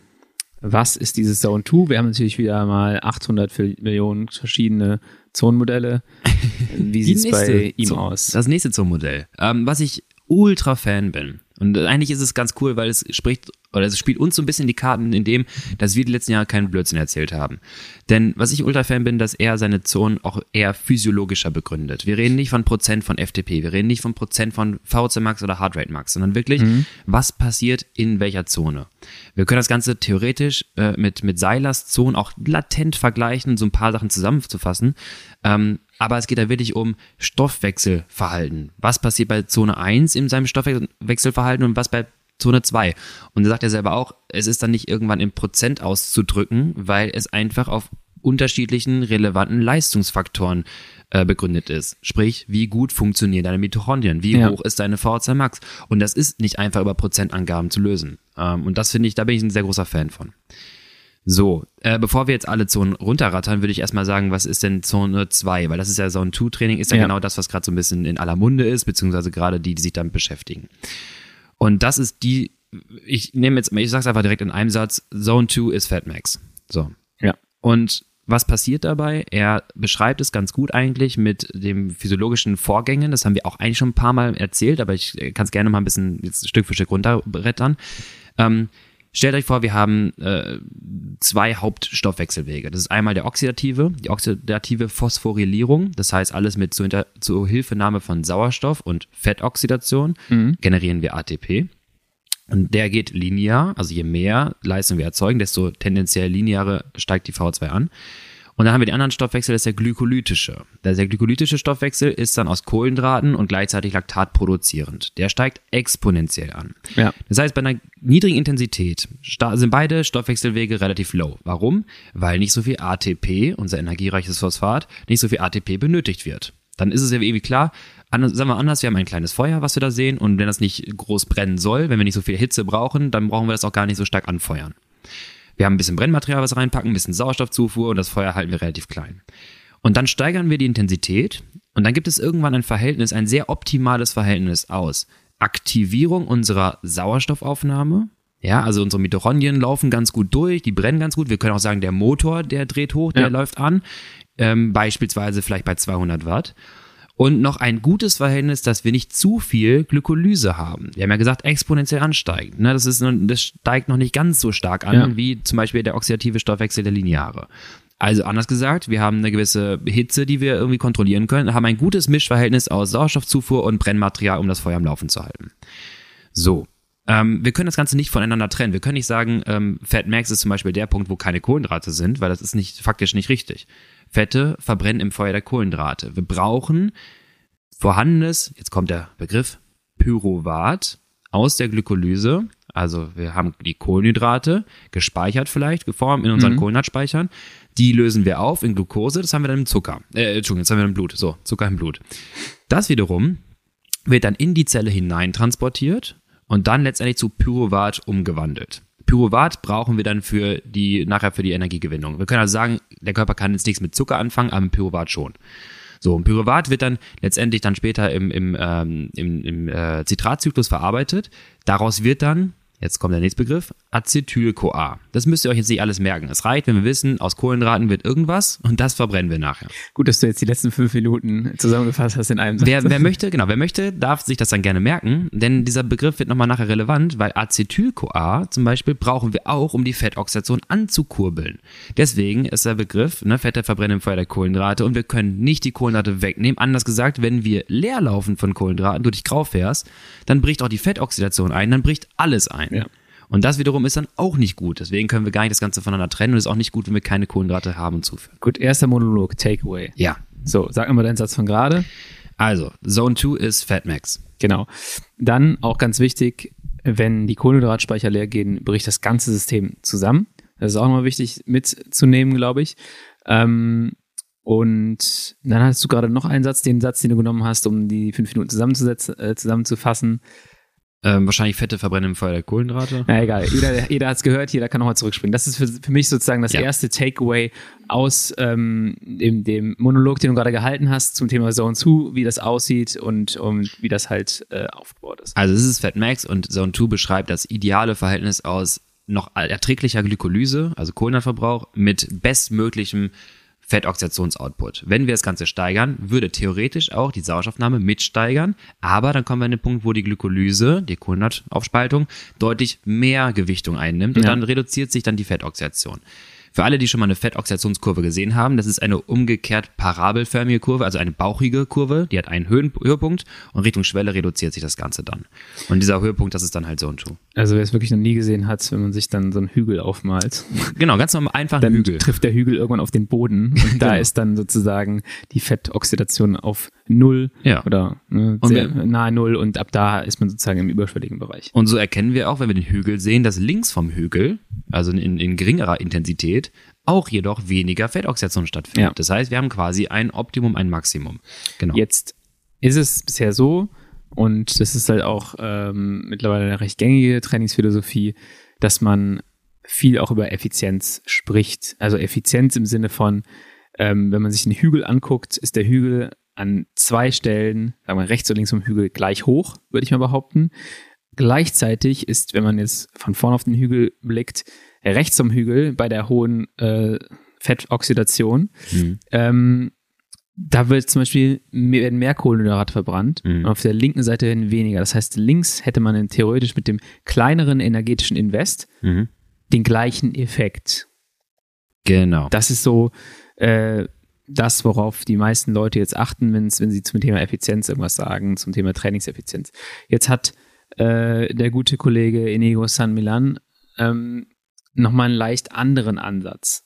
S2: Was ist dieses Zone 2? Wir haben natürlich wieder mal 800 Fil- Millionen verschiedene Zonenmodelle. Wie sieht's bei ihm
S1: Zo-
S2: aus?
S1: Das nächste zum Modell. Ähm, was ich ultra Fan bin. Und eigentlich ist es ganz cool, weil es spricht oder es spielt uns so ein bisschen die Karten in dem, dass wir die letzten Jahre keinen Blödsinn erzählt haben. Denn was ich ultra Fan bin, dass er seine Zonen auch eher physiologischer begründet. Wir reden nicht von Prozent von FTP, wir reden nicht von Prozent von VC Max oder Heartrate Max, sondern wirklich, was passiert in welcher Zone. Wir können das Ganze theoretisch äh, mit, mit Seilers Zonen auch latent vergleichen, so ein paar Sachen zusammenzufassen. Ähm, aber es geht da wirklich um Stoffwechselverhalten. Was passiert bei Zone 1 in seinem Stoffwechselverhalten und was bei Zone 2. Und da sagt er selber auch, es ist dann nicht irgendwann in Prozent auszudrücken, weil es einfach auf unterschiedlichen relevanten Leistungsfaktoren äh, begründet ist. Sprich, wie gut funktionieren deine Mitochondrien, wie
S2: Ja.
S1: hoch ist deine VHC Max. Und das ist nicht einfach über Prozentangaben zu lösen. Ähm, und das finde ich, da bin ich ein sehr großer Fan von. So, äh, bevor wir jetzt alle Zonen runterrattern, würde ich erstmal sagen, was ist denn Zone 2? Weil das ist ja Zone 2 Training, ist ja,
S2: Ja.
S1: genau das, was gerade so ein bisschen in aller Munde ist, beziehungsweise gerade die, die sich damit beschäftigen. Und das ist die, ich nehme jetzt, ich sag's einfach direkt in einem Satz, Zone 2 ist Fatmax. So.
S2: Ja.
S1: Und was passiert dabei? Er beschreibt es ganz gut eigentlich mit den physiologischen Vorgängen. Das haben wir auch eigentlich schon ein paar Mal erzählt, aber ich kann es gerne mal ein bisschen jetzt Stück für Stück runterbrettern. Ähm, stellt euch vor, wir haben äh, zwei Hauptstoffwechselwege. Das ist einmal der oxidative, die oxidative Phosphorylierung. Das heißt, alles mit zur, Hinter- zur Hilfenahme von Sauerstoff und Fettoxidation generieren wir ATP. Und der geht linear, also je mehr Leistung wir erzeugen, desto tendenziell lineare steigt die VO2 an. Und dann haben wir den anderen Stoffwechsel, das ist der glykolytische. Der, der glykolytische Stoffwechsel ist dann aus Kohlenhydraten und gleichzeitig Laktat produzierend. Der steigt exponentiell an.
S2: Ja.
S1: Das heißt, bei einer niedrigen Intensität sind beide Stoffwechselwege relativ low. Warum? Weil nicht so viel ATP, unser energiereiches Phosphat, nicht so viel ATP benötigt wird. Dann ist es ja irgendwie klar, anders, sagen wir anders, wir haben ein kleines Feuer, was wir da sehen, und wenn das nicht groß brennen soll, wenn wir nicht so viel Hitze brauchen, dann brauchen wir das auch gar nicht so stark anfeuern. Wir haben ein bisschen Brennmaterial, was reinpacken, ein bisschen Sauerstoffzufuhr und das Feuer halten wir relativ klein. Und dann steigern wir die Intensität und dann gibt es irgendwann ein Verhältnis, ein sehr optimales Verhältnis aus Aktivierung unserer Sauerstoffaufnahme. Ja, also unsere Mitochondrien laufen ganz gut durch, die brennen ganz gut. Wir können auch sagen, der Motor, der dreht hoch, der
S2: Ja.
S1: läuft an. Ähm, beispielsweise vielleicht bei 200 Watt. Und noch ein gutes Verhältnis, dass wir nicht zu viel Glykolyse haben. Wir haben ja gesagt, exponentiell ansteigend. Ne? Das, ist, das steigt noch nicht ganz so stark an,
S2: Ja.
S1: wie zum Beispiel der oxidative Stoffwechsel der lineare. Also anders gesagt, wir haben eine gewisse Hitze, die wir irgendwie kontrollieren können, haben ein gutes Mischverhältnis aus Sauerstoffzufuhr und Brennmaterial, um das Feuer am Laufen zu halten. So. Ähm, wir können das Ganze nicht voneinander trennen. Wir können nicht sagen, ähm, Fat Max ist zum Beispiel der Punkt, wo keine Kohlenhydrate sind, weil das ist nicht faktisch nicht richtig. Fette verbrennen im Feuer der Kohlenhydrate. Wir brauchen vorhandenes, jetzt kommt der Begriff, Pyruvat aus der Glykolyse. Also wir haben die Kohlenhydrate gespeichert vielleicht, geformt in unseren Kohlenhydratspeichern. Die lösen wir auf in Glucose, das haben wir dann im Zucker. Äh, Entschuldigung, das haben wir im Blut. So, Zucker im Blut. Das wiederum wird dann in die Zelle hineintransportiert und dann letztendlich zu Pyruvat umgewandelt. Pyruvat brauchen wir dann für die, nachher für die Energiegewinnung. Wir können also sagen, der Körper kann jetzt nichts mit Zucker anfangen, aber mit Pyruvat schon. So, und Pyruvat wird dann letztendlich dann später im, im, ähm, im, im äh, Zitratzyklus verarbeitet. Daraus wird dann, jetzt kommt der nächste Begriff, Acetyl-CoA. Das müsst ihr euch jetzt nicht alles merken. Es reicht, wenn wir wissen, aus Kohlenhydraten wird irgendwas und das verbrennen wir nachher.
S2: Gut, dass du jetzt die letzten fünf Minuten zusammengefasst hast in einem Satz.
S1: Wer, wer möchte, genau, wer möchte, darf sich das dann gerne merken, denn dieser Begriff wird nochmal nachher relevant, weil Acetyl-CoA zum Beispiel brauchen wir auch, um die Fettoxidation anzukurbeln. Deswegen ist der Begriff, ne, Fette verbrennen im Feuer der Kohlenhydrate und wir können nicht die Kohlenhydrate wegnehmen. Anders gesagt, wenn wir leer laufen von Kohlenhydraten, du dich grau fährst, dann bricht auch die Fettoxidation ein, dann bricht alles ein.
S2: Ja.
S1: Und das wiederum ist dann auch nicht gut. Deswegen können wir gar nicht das Ganze voneinander trennen und es ist auch nicht gut, wenn wir keine Kohlenhydrate haben und zuführen.
S2: Gut, erster Monolog, Takeaway.
S1: Ja.
S2: So, sag mal deinen Satz von gerade.
S1: Also, Zone 2 ist Fatmax.
S2: Genau. Dann auch ganz wichtig, wenn die Kohlenhydratspeicher leer gehen, bricht das ganze System zusammen. Das ist auch nochmal wichtig mitzunehmen, glaube ich. Ähm, und dann hast du gerade noch einen Satz, den Satz, den du genommen hast, um die fünf Minuten zusammenzusetzen, äh, zusammenzufassen.
S1: Ähm, wahrscheinlich Fette verbrennen im Feuer der Kohlenhydrate.
S2: Na egal, jeder, jeder hat es gehört, jeder kann nochmal zurückspringen. Das ist für, für mich sozusagen das
S1: Ja.
S2: erste Takeaway aus ähm, dem, dem Monolog, den du gerade gehalten hast zum Thema Zone 2, wie das aussieht und, und wie das halt äh, aufgebaut ist.
S1: Also es ist Fat Max und Zone 2 beschreibt das ideale Verhältnis aus noch erträglicher Glykolyse, also Kohlenhydratverbrauch, mit bestmöglichem Fettoxidationsoutput. Wenn wir das Ganze steigern, würde theoretisch auch die Sauerstoffnahme mitsteigern, aber dann kommen wir an den Punkt, wo die Glykolyse, die Kohlenhydrataufspaltung, deutlich mehr Gewichtung einnimmt und
S2: Ja.
S1: dann reduziert sich dann die Fettoxidation. Für alle, die schon mal eine Fettoxidationskurve gesehen haben, das ist eine umgekehrt parabelförmige Kurve, also eine bauchige Kurve, die hat einen Höhen Höhepunkt und Richtung Schwelle reduziert sich das Ganze dann. Und dieser Höhepunkt, das ist dann halt Zone 2.
S2: Also wer es wirklich noch nie gesehen hat, wenn man sich dann so einen Hügel aufmalt,
S1: Genau, ganz normal einfach ein
S2: dann
S1: Hügel.
S2: trifft der Hügel irgendwann auf den Boden und da
S1: Genau.
S2: ist dann sozusagen die Fettoxidation auf null
S1: Ja.
S2: oder ne, sehr
S1: wir-
S2: nahe null und ab da ist man sozusagen im überschwelligen Bereich.
S1: Und so erkennen wir auch, wenn wir den Hügel sehen, dass links vom Hügel, also in, in geringerer Intensität, auch jedoch weniger Fettoxidation stattfindet.
S2: Ja.
S1: Das heißt, wir haben quasi ein Optimum, ein Maximum. Genau.
S2: Jetzt ist es bisher so, und das ist halt auch ähm, mittlerweile eine recht gängige Trainingsphilosophie, dass man viel auch über Effizienz spricht. Also Effizienz im Sinne von, ähm, wenn man sich den Hügel anguckt, ist der Hügel an zwei Stellen, sagen wir rechts und links vom Hügel, gleich hoch, würde ich mal behaupten. Gleichzeitig ist, wenn man jetzt von vorn auf den Hügel blickt, rechts vom Hügel bei der hohen äh, Fettoxidation
S1: Mhm.
S2: ähm, da wird zum Beispiel mehr, werden mehr Kohlenhydrate verbrannt
S1: Mhm.
S2: und auf der linken Seite werden weniger. Das heißt, links hätte man theoretisch mit dem kleineren energetischen Invest
S1: Mhm.
S2: den gleichen Effekt.
S1: Genau.
S2: Das ist so äh, das, worauf die meisten Leute jetzt achten, wenn sie zum Thema Effizienz irgendwas sagen, zum Thema Trainingseffizienz. Jetzt hat äh, der gute Kollege Inigo San Milan ähm, nochmal einen leicht anderen Ansatz.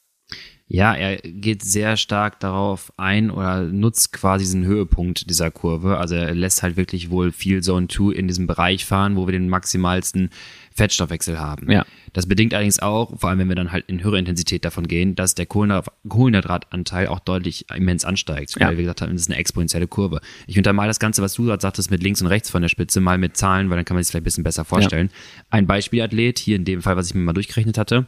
S1: Ja, er geht sehr stark darauf ein oder nutzt quasi diesen Höhepunkt dieser Kurve. Also er lässt halt wirklich wohl viel Zone 2 in diesem Bereich fahren, wo wir den maximalsten Fettstoffwechsel haben.
S2: Ja.
S1: Das bedingt allerdings auch, vor allem wenn wir dann halt in höhere Intensität davon gehen, dass der Kohlenhydrat- Kohlenhydratanteil auch deutlich immens ansteigt.
S2: Ja.
S1: Weil wir gesagt haben, das ist eine exponentielle Kurve. Ich untermal das Ganze, was du gerade sagtest, mit links und rechts von der Spitze, mal mit Zahlen, weil dann kann man sich vielleicht ein bisschen besser vorstellen. Ein Beispielathlet, hier in dem Fall, was ich mir mal durchgerechnet hatte,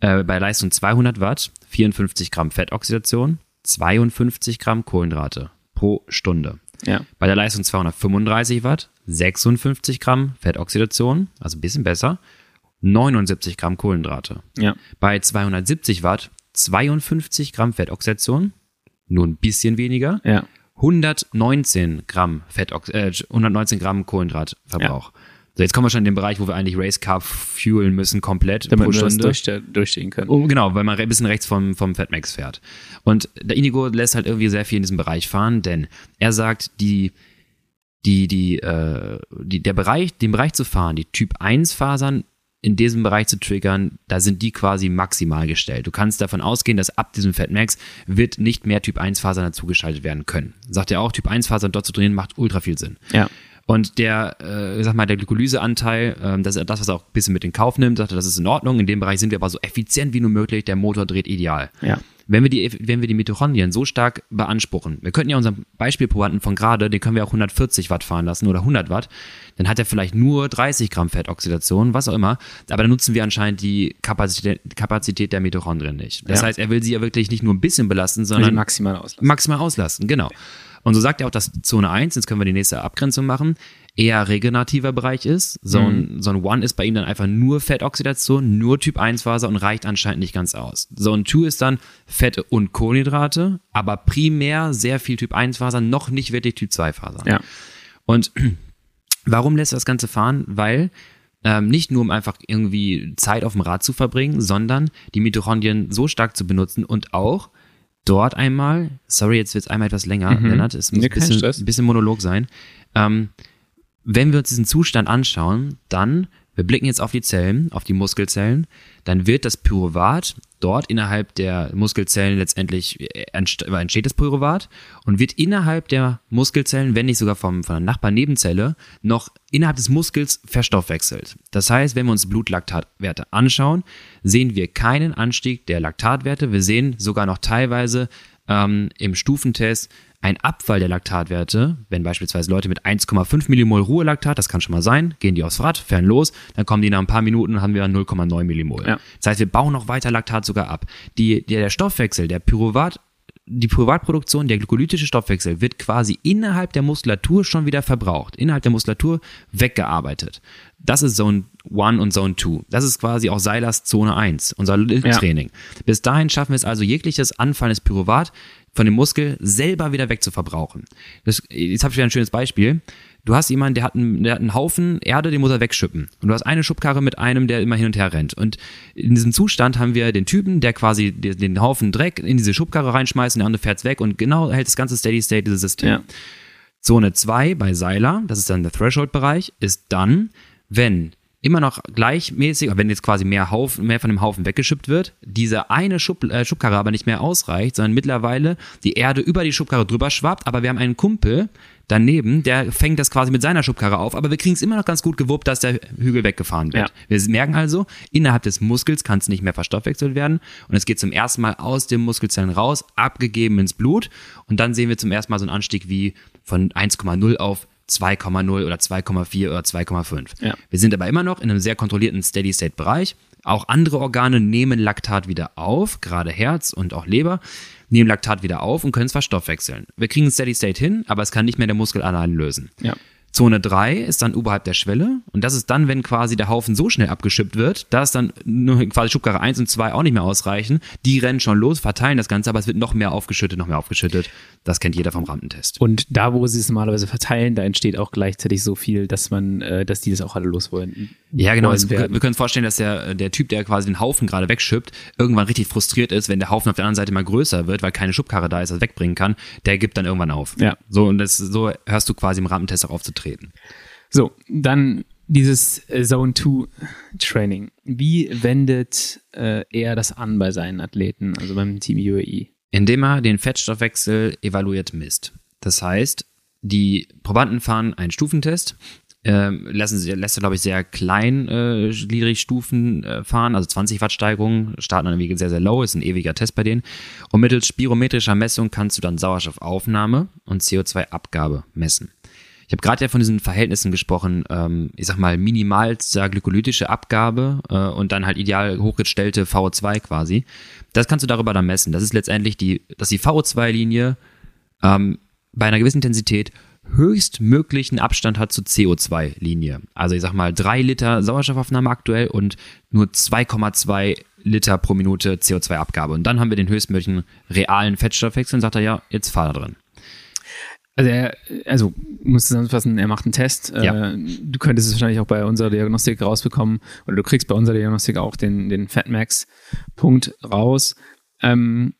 S1: äh, bei Leistung 200 Watt, 54 Gramm Fettoxidation, 52 Gramm Kohlenhydrate pro Stunde.
S2: Ja.
S1: Bei der Leistung 235 Watt, 56 Gramm Fettoxidation, also ein bisschen besser, 79 Gramm Kohlenhydrate.
S2: Ja.
S1: Bei 270 Watt, 52 Gramm Fettoxidation, nur ein bisschen weniger,
S2: Ja.
S1: 119 Gramm Fettox äh, 119 Gramm Kohlenhydratverbrauch. So, jetzt kommen wir schon in den Bereich, wo wir eigentlich Race Carb fuelen müssen komplett
S2: Damit
S1: pro Stunde.
S2: durchste durchstehen können.
S1: Oh, genau, weil man ein bisschen rechts vom, vom Fatmax fährt. Und der Inigo lässt halt irgendwie sehr viel in diesem Bereich fahren, denn er sagt, die, die, die, äh, die, der Bereich, den Bereich zu fahren, die Typ 1 Fasern in diesem Bereich zu triggern, da sind die quasi maximal gestellt. Du kannst davon ausgehen, dass ab diesem Fatmax wird nicht mehr Typ 1 Fasern dazugeschaltet werden können. Sagt er auch, Typ 1 Fasern dort zu trainieren macht ultra viel Sinn.
S2: Ja.
S1: Und der, äh, sag mal, der Glykolyseanteil, ähm, das ist das, was er auch ein bisschen mit in Kauf nimmt, sagt er, das ist in Ordnung. In dem Bereich sind wir aber so effizient wie nur möglich. Der Motor dreht ideal.
S2: Ja.
S1: Wenn wir die, wenn wir die Mitochondrien so stark beanspruchen, wir könnten ja unseren Beispielprobanten von gerade, den können wir auch 140 Watt fahren lassen oder 100 Watt, dann hat er vielleicht nur 30 Gramm Fettoxidation, was auch immer, aber dann nutzen wir anscheinend die Kapazität, Kapazität der Mitochondrien nicht. Das
S2: Ja.
S1: heißt, er will sie ja wirklich nicht nur ein bisschen belasten, sondern
S2: maximal auslassen.
S1: maximal auslasten, genau. Und so sagt er auch, dass Zone 1, jetzt können wir die nächste Abgrenzung machen, eher regenerativer Bereich ist. Zone, Zone 1 ist bei ihm dann einfach nur Fettoxidation, nur Typ 1 Faser und reicht anscheinend nicht ganz aus. Zone 2 ist dann Fette und Kohlenhydrate, aber primär sehr viel Typ 1 Faser, noch nicht wirklich Typ 2 Faser.
S2: Ja.
S1: Und warum lässt er das Ganze fahren? Weil ähm, nicht nur um einfach irgendwie Zeit auf dem Rad zu verbringen, sondern die Mitochondrien so stark zu benutzen und auch dort einmal, sorry, jetzt wird es einmal etwas länger,
S2: Mhm.
S1: Lennart, es muss
S2: Nee,
S1: ein bisschen, ein bisschen Monolog sein. Ähm, wenn wir uns diesen Zustand anschauen, dann, wir blicken jetzt auf die Zellen, auf die Muskelzellen, dann wird das Pyruvat dort innerhalb der Muskelzellen letztendlich äh, entst- entsteht das Pyruvat und wird innerhalb der Muskelzellen, wenn nicht sogar vom, von der Nachbarnebenzelle, noch innerhalb des Muskels verstoffwechselt. Das heißt, wenn wir uns Blutlaktatwerte anschauen, sehen wir keinen Anstieg der Laktatwerte. Wir sehen sogar noch teilweise ähm, im Stufentest ein Abfall der Laktatwerte, wenn beispielsweise Leute mit 1,5 Millimol Ruhelaktat, das kann schon mal sein, gehen die aufs Rad, fahren los, dann kommen die nach ein paar Minuten und haben wir 0,9 Millimol.
S2: Ja.
S1: Das heißt, wir bauen noch weiter Laktat sogar ab. Die, der, der Stoffwechsel, der Pyruvat, die Pyruvatproduktion, der glykolytische Stoffwechsel wird quasi innerhalb der Muskulatur schon wieder verbraucht, innerhalb der Muskulatur weggearbeitet. Das ist Zone 1 und Zone 2. Das ist quasi auch Seilers Zone 1, unser Training. Bis dahin schaffen wir es also, jegliches anfallendes Pyruvat von dem Muskel selber wieder wegzuverbrauchen. Das, jetzt habe ich wieder ein schönes Beispiel. Du hast jemanden, der hat, einen, der hat einen Haufen Erde, den muss er wegschippen. Und du hast eine Schubkarre mit einem, der immer hin und her rennt. Und in diesem Zustand haben wir den Typen, der quasi den, Haufen Dreck in diese Schubkarre reinschmeißt und der andere fährt's weg und genau hält das ganze Steady State dieses System.
S2: Ja.
S1: Zone 2 bei Seiler, das ist dann der Threshold-Bereich, ist dann, wenn immer noch gleichmäßig, wenn jetzt quasi mehr Haufen, mehr von dem Haufen weggeschippt wird, diese eine Schub, äh, Schubkarre aber nicht mehr ausreicht, sondern mittlerweile die Erde über die Schubkarre drüber schwappt, aber wir haben einen Kumpel daneben, der fängt das quasi mit seiner Schubkarre auf, aber wir kriegen es immer noch ganz gut gewuppt, dass der Hügel weggefahren wird. Ja. Wir merken also, innerhalb des Muskels kann es nicht mehr verstoffwechselt werden und es geht zum ersten Mal aus den Muskelzellen raus, abgegeben ins Blut und dann sehen wir zum ersten Mal so einen Anstieg wie von 1,0 auf 2,0 oder 2,4 oder 2,5. Ja. Wir sind aber immer noch in einem sehr kontrollierten Steady-State-Bereich. Auch andere Organe nehmen Laktat wieder auf, gerade Herz und auch Leber nehmen Laktat wieder auf und können es verstoffwechseln. Wir kriegen Steady State hin, aber es kann nicht mehr der Muskel allein lösen. Ja. Zone 3 ist dann oberhalb der Schwelle und das ist dann, wenn quasi der Haufen so schnell abgeschippt wird, dass dann nur quasi Schubkarre 1 und 2 auch nicht mehr ausreichen. Die rennen schon los, verteilen das Ganze, aber es wird noch mehr aufgeschüttet, noch mehr aufgeschüttet. Das kennt jeder vom Rampentest.
S2: Und da, wo sie es normalerweise verteilen, da entsteht auch gleichzeitig so viel, dass man, äh, dass die das auch alle loswollen.
S1: Ja, genau. Also, wir, können uns vorstellen, dass der, der Typ, der quasi den Haufen gerade wegschippt, irgendwann richtig frustriert ist, wenn der Haufen auf der anderen Seite mal größer wird, weil keine Schubkarre da ist, das wegbringen kann, der gibt dann irgendwann auf. Ja. So, und das, so hörst du quasi im Rampentest auch aufzutreten treten.
S2: So, dann dieses äh, Zone 2 Training. Wie wendet äh, er das an bei seinen Athleten, also beim Team UAE?
S1: Indem er den Fettstoffwechsel evaluiert misst. Das heißt, die Probanden fahren einen Stufentest, äh, lassen lässt er, glaube ich, sehr kleingliedrig äh, Stufen äh, fahren, also 20 Watt Steigerung, starten dann wie sehr, sehr low, ist ein ewiger Test bei denen. Und mittels spirometrischer Messung kannst du dann Sauerstoffaufnahme und CO2-Abgabe messen. Ich habe gerade ja von diesen Verhältnissen gesprochen, ähm, ich sag mal minimalster glykolytische Abgabe äh, und dann halt ideal hochgestellte VO2 quasi. Das kannst du darüber dann messen. Das ist letztendlich die, dass die VO2-Linie ähm, bei einer gewissen Intensität höchstmöglichen Abstand hat zur CO2-Linie. Also ich sag mal drei Liter Sauerstoffaufnahme aktuell und nur 2,2 Liter pro Minute CO2-Abgabe. Und dann haben wir den höchstmöglichen realen Fettstoffwechsel und sagt er, ja, jetzt fahr da drin.
S2: Also er, also muss zusammenfassen, er macht einen Test. Ja. Äh, du könntest es wahrscheinlich auch bei unserer Diagnostik rausbekommen oder du kriegst bei unserer Diagnostik auch den, den Fatmax-Punkt raus. Ähm,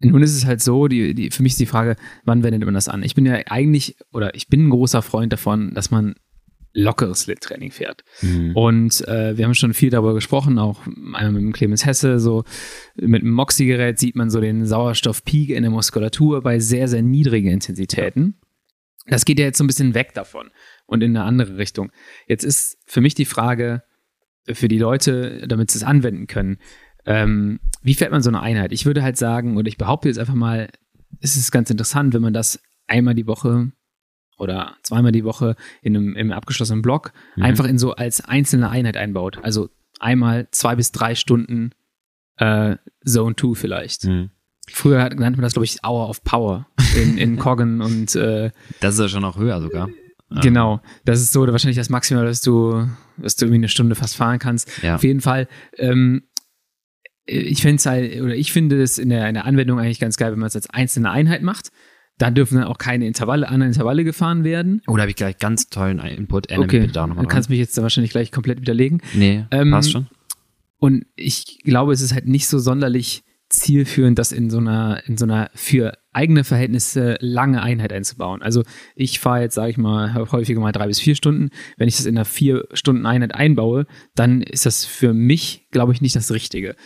S2: nun ist es halt so, die, die, für mich ist die Frage, wann wendet man das an? Ich bin ja eigentlich, oder ich bin ein großer Freund davon, dass man lockeres Lit-Training fährt. Mhm. Und äh, wir haben schon viel darüber gesprochen, auch einmal mit dem Clemens Hesse, so mit dem Moxie-Gerät sieht man so den Sauerstoffpeak in der Muskulatur bei sehr, sehr niedrigen Intensitäten. Das geht ja jetzt so ein bisschen weg davon und in eine andere Richtung. Jetzt ist für mich die Frage, für die Leute, damit sie es anwenden können, ähm, wie fährt man so eine Einheit? Ich würde halt sagen, oder ich behaupte jetzt einfach mal, es ist ganz interessant, wenn man das einmal die Woche oder zweimal die Woche in einem im abgeschlossenen Block mhm. einfach in so als einzelne Einheit einbaut. Also einmal zwei bis drei Stunden äh, Zone 2 vielleicht. Mhm. Früher nannte man das, glaube ich, Hour of Power in, in Coggen und äh,
S1: Das ist ja schon noch höher sogar.
S2: Genau, das ist so wahrscheinlich das Maximal, dass du, dass du irgendwie eine Stunde fast fahren kannst. Ja. Auf jeden Fall. Ähm, ich finde es halt, oder ich finde es in der, in der Anwendung eigentlich ganz geil, wenn man es als einzelne Einheit macht. Da dürfen dann auch keine Intervalle, andere Intervalle gefahren werden.
S1: Oh, da habe ich gleich ganz tollen Input.
S2: Erinnere okay, da nochmal du kannst mich jetzt da wahrscheinlich gleich komplett widerlegen.
S1: Nee, ähm, passt schon.
S2: Und ich glaube, es ist halt nicht so sonderlich zielführend, das in so einer, in so einer für eigene Verhältnisse lange Einheit einzubauen. Also ich fahre jetzt, sage ich mal, häufiger mal drei bis vier Stunden. Wenn ich das in einer vier Stunden Einheit einbaue, dann ist das für mich, glaube ich, nicht das Richtige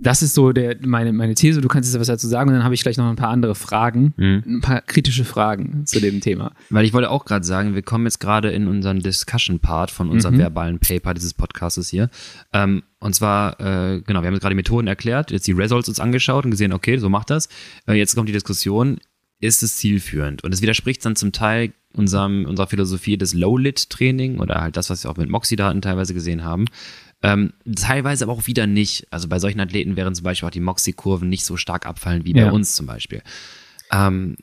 S2: das ist so der, meine, meine These. Du kannst jetzt was dazu sagen und dann habe ich gleich noch ein paar andere Fragen, mhm. ein paar kritische Fragen zu dem Thema.
S1: Weil ich wollte auch gerade sagen, wir kommen jetzt gerade in unseren Discussion-Part von unserem mhm. verbalen Paper dieses Podcastes hier. Ähm, und zwar, äh, genau, wir haben jetzt gerade die Methoden erklärt, jetzt die Results uns angeschaut und gesehen, okay, so macht das. Äh, jetzt kommt die Diskussion, ist es zielführend? Und es widerspricht dann zum Teil unserem, unserer Philosophie des Low-Lit-Training oder halt das, was wir auch mit Moxie-Daten teilweise gesehen haben. Ähm, teilweise aber auch wieder nicht. Also bei solchen Athleten wären zum Beispiel auch die Moxie-Kurven nicht so stark abfallen wie bei ja. uns zum Beispiel. Ähm,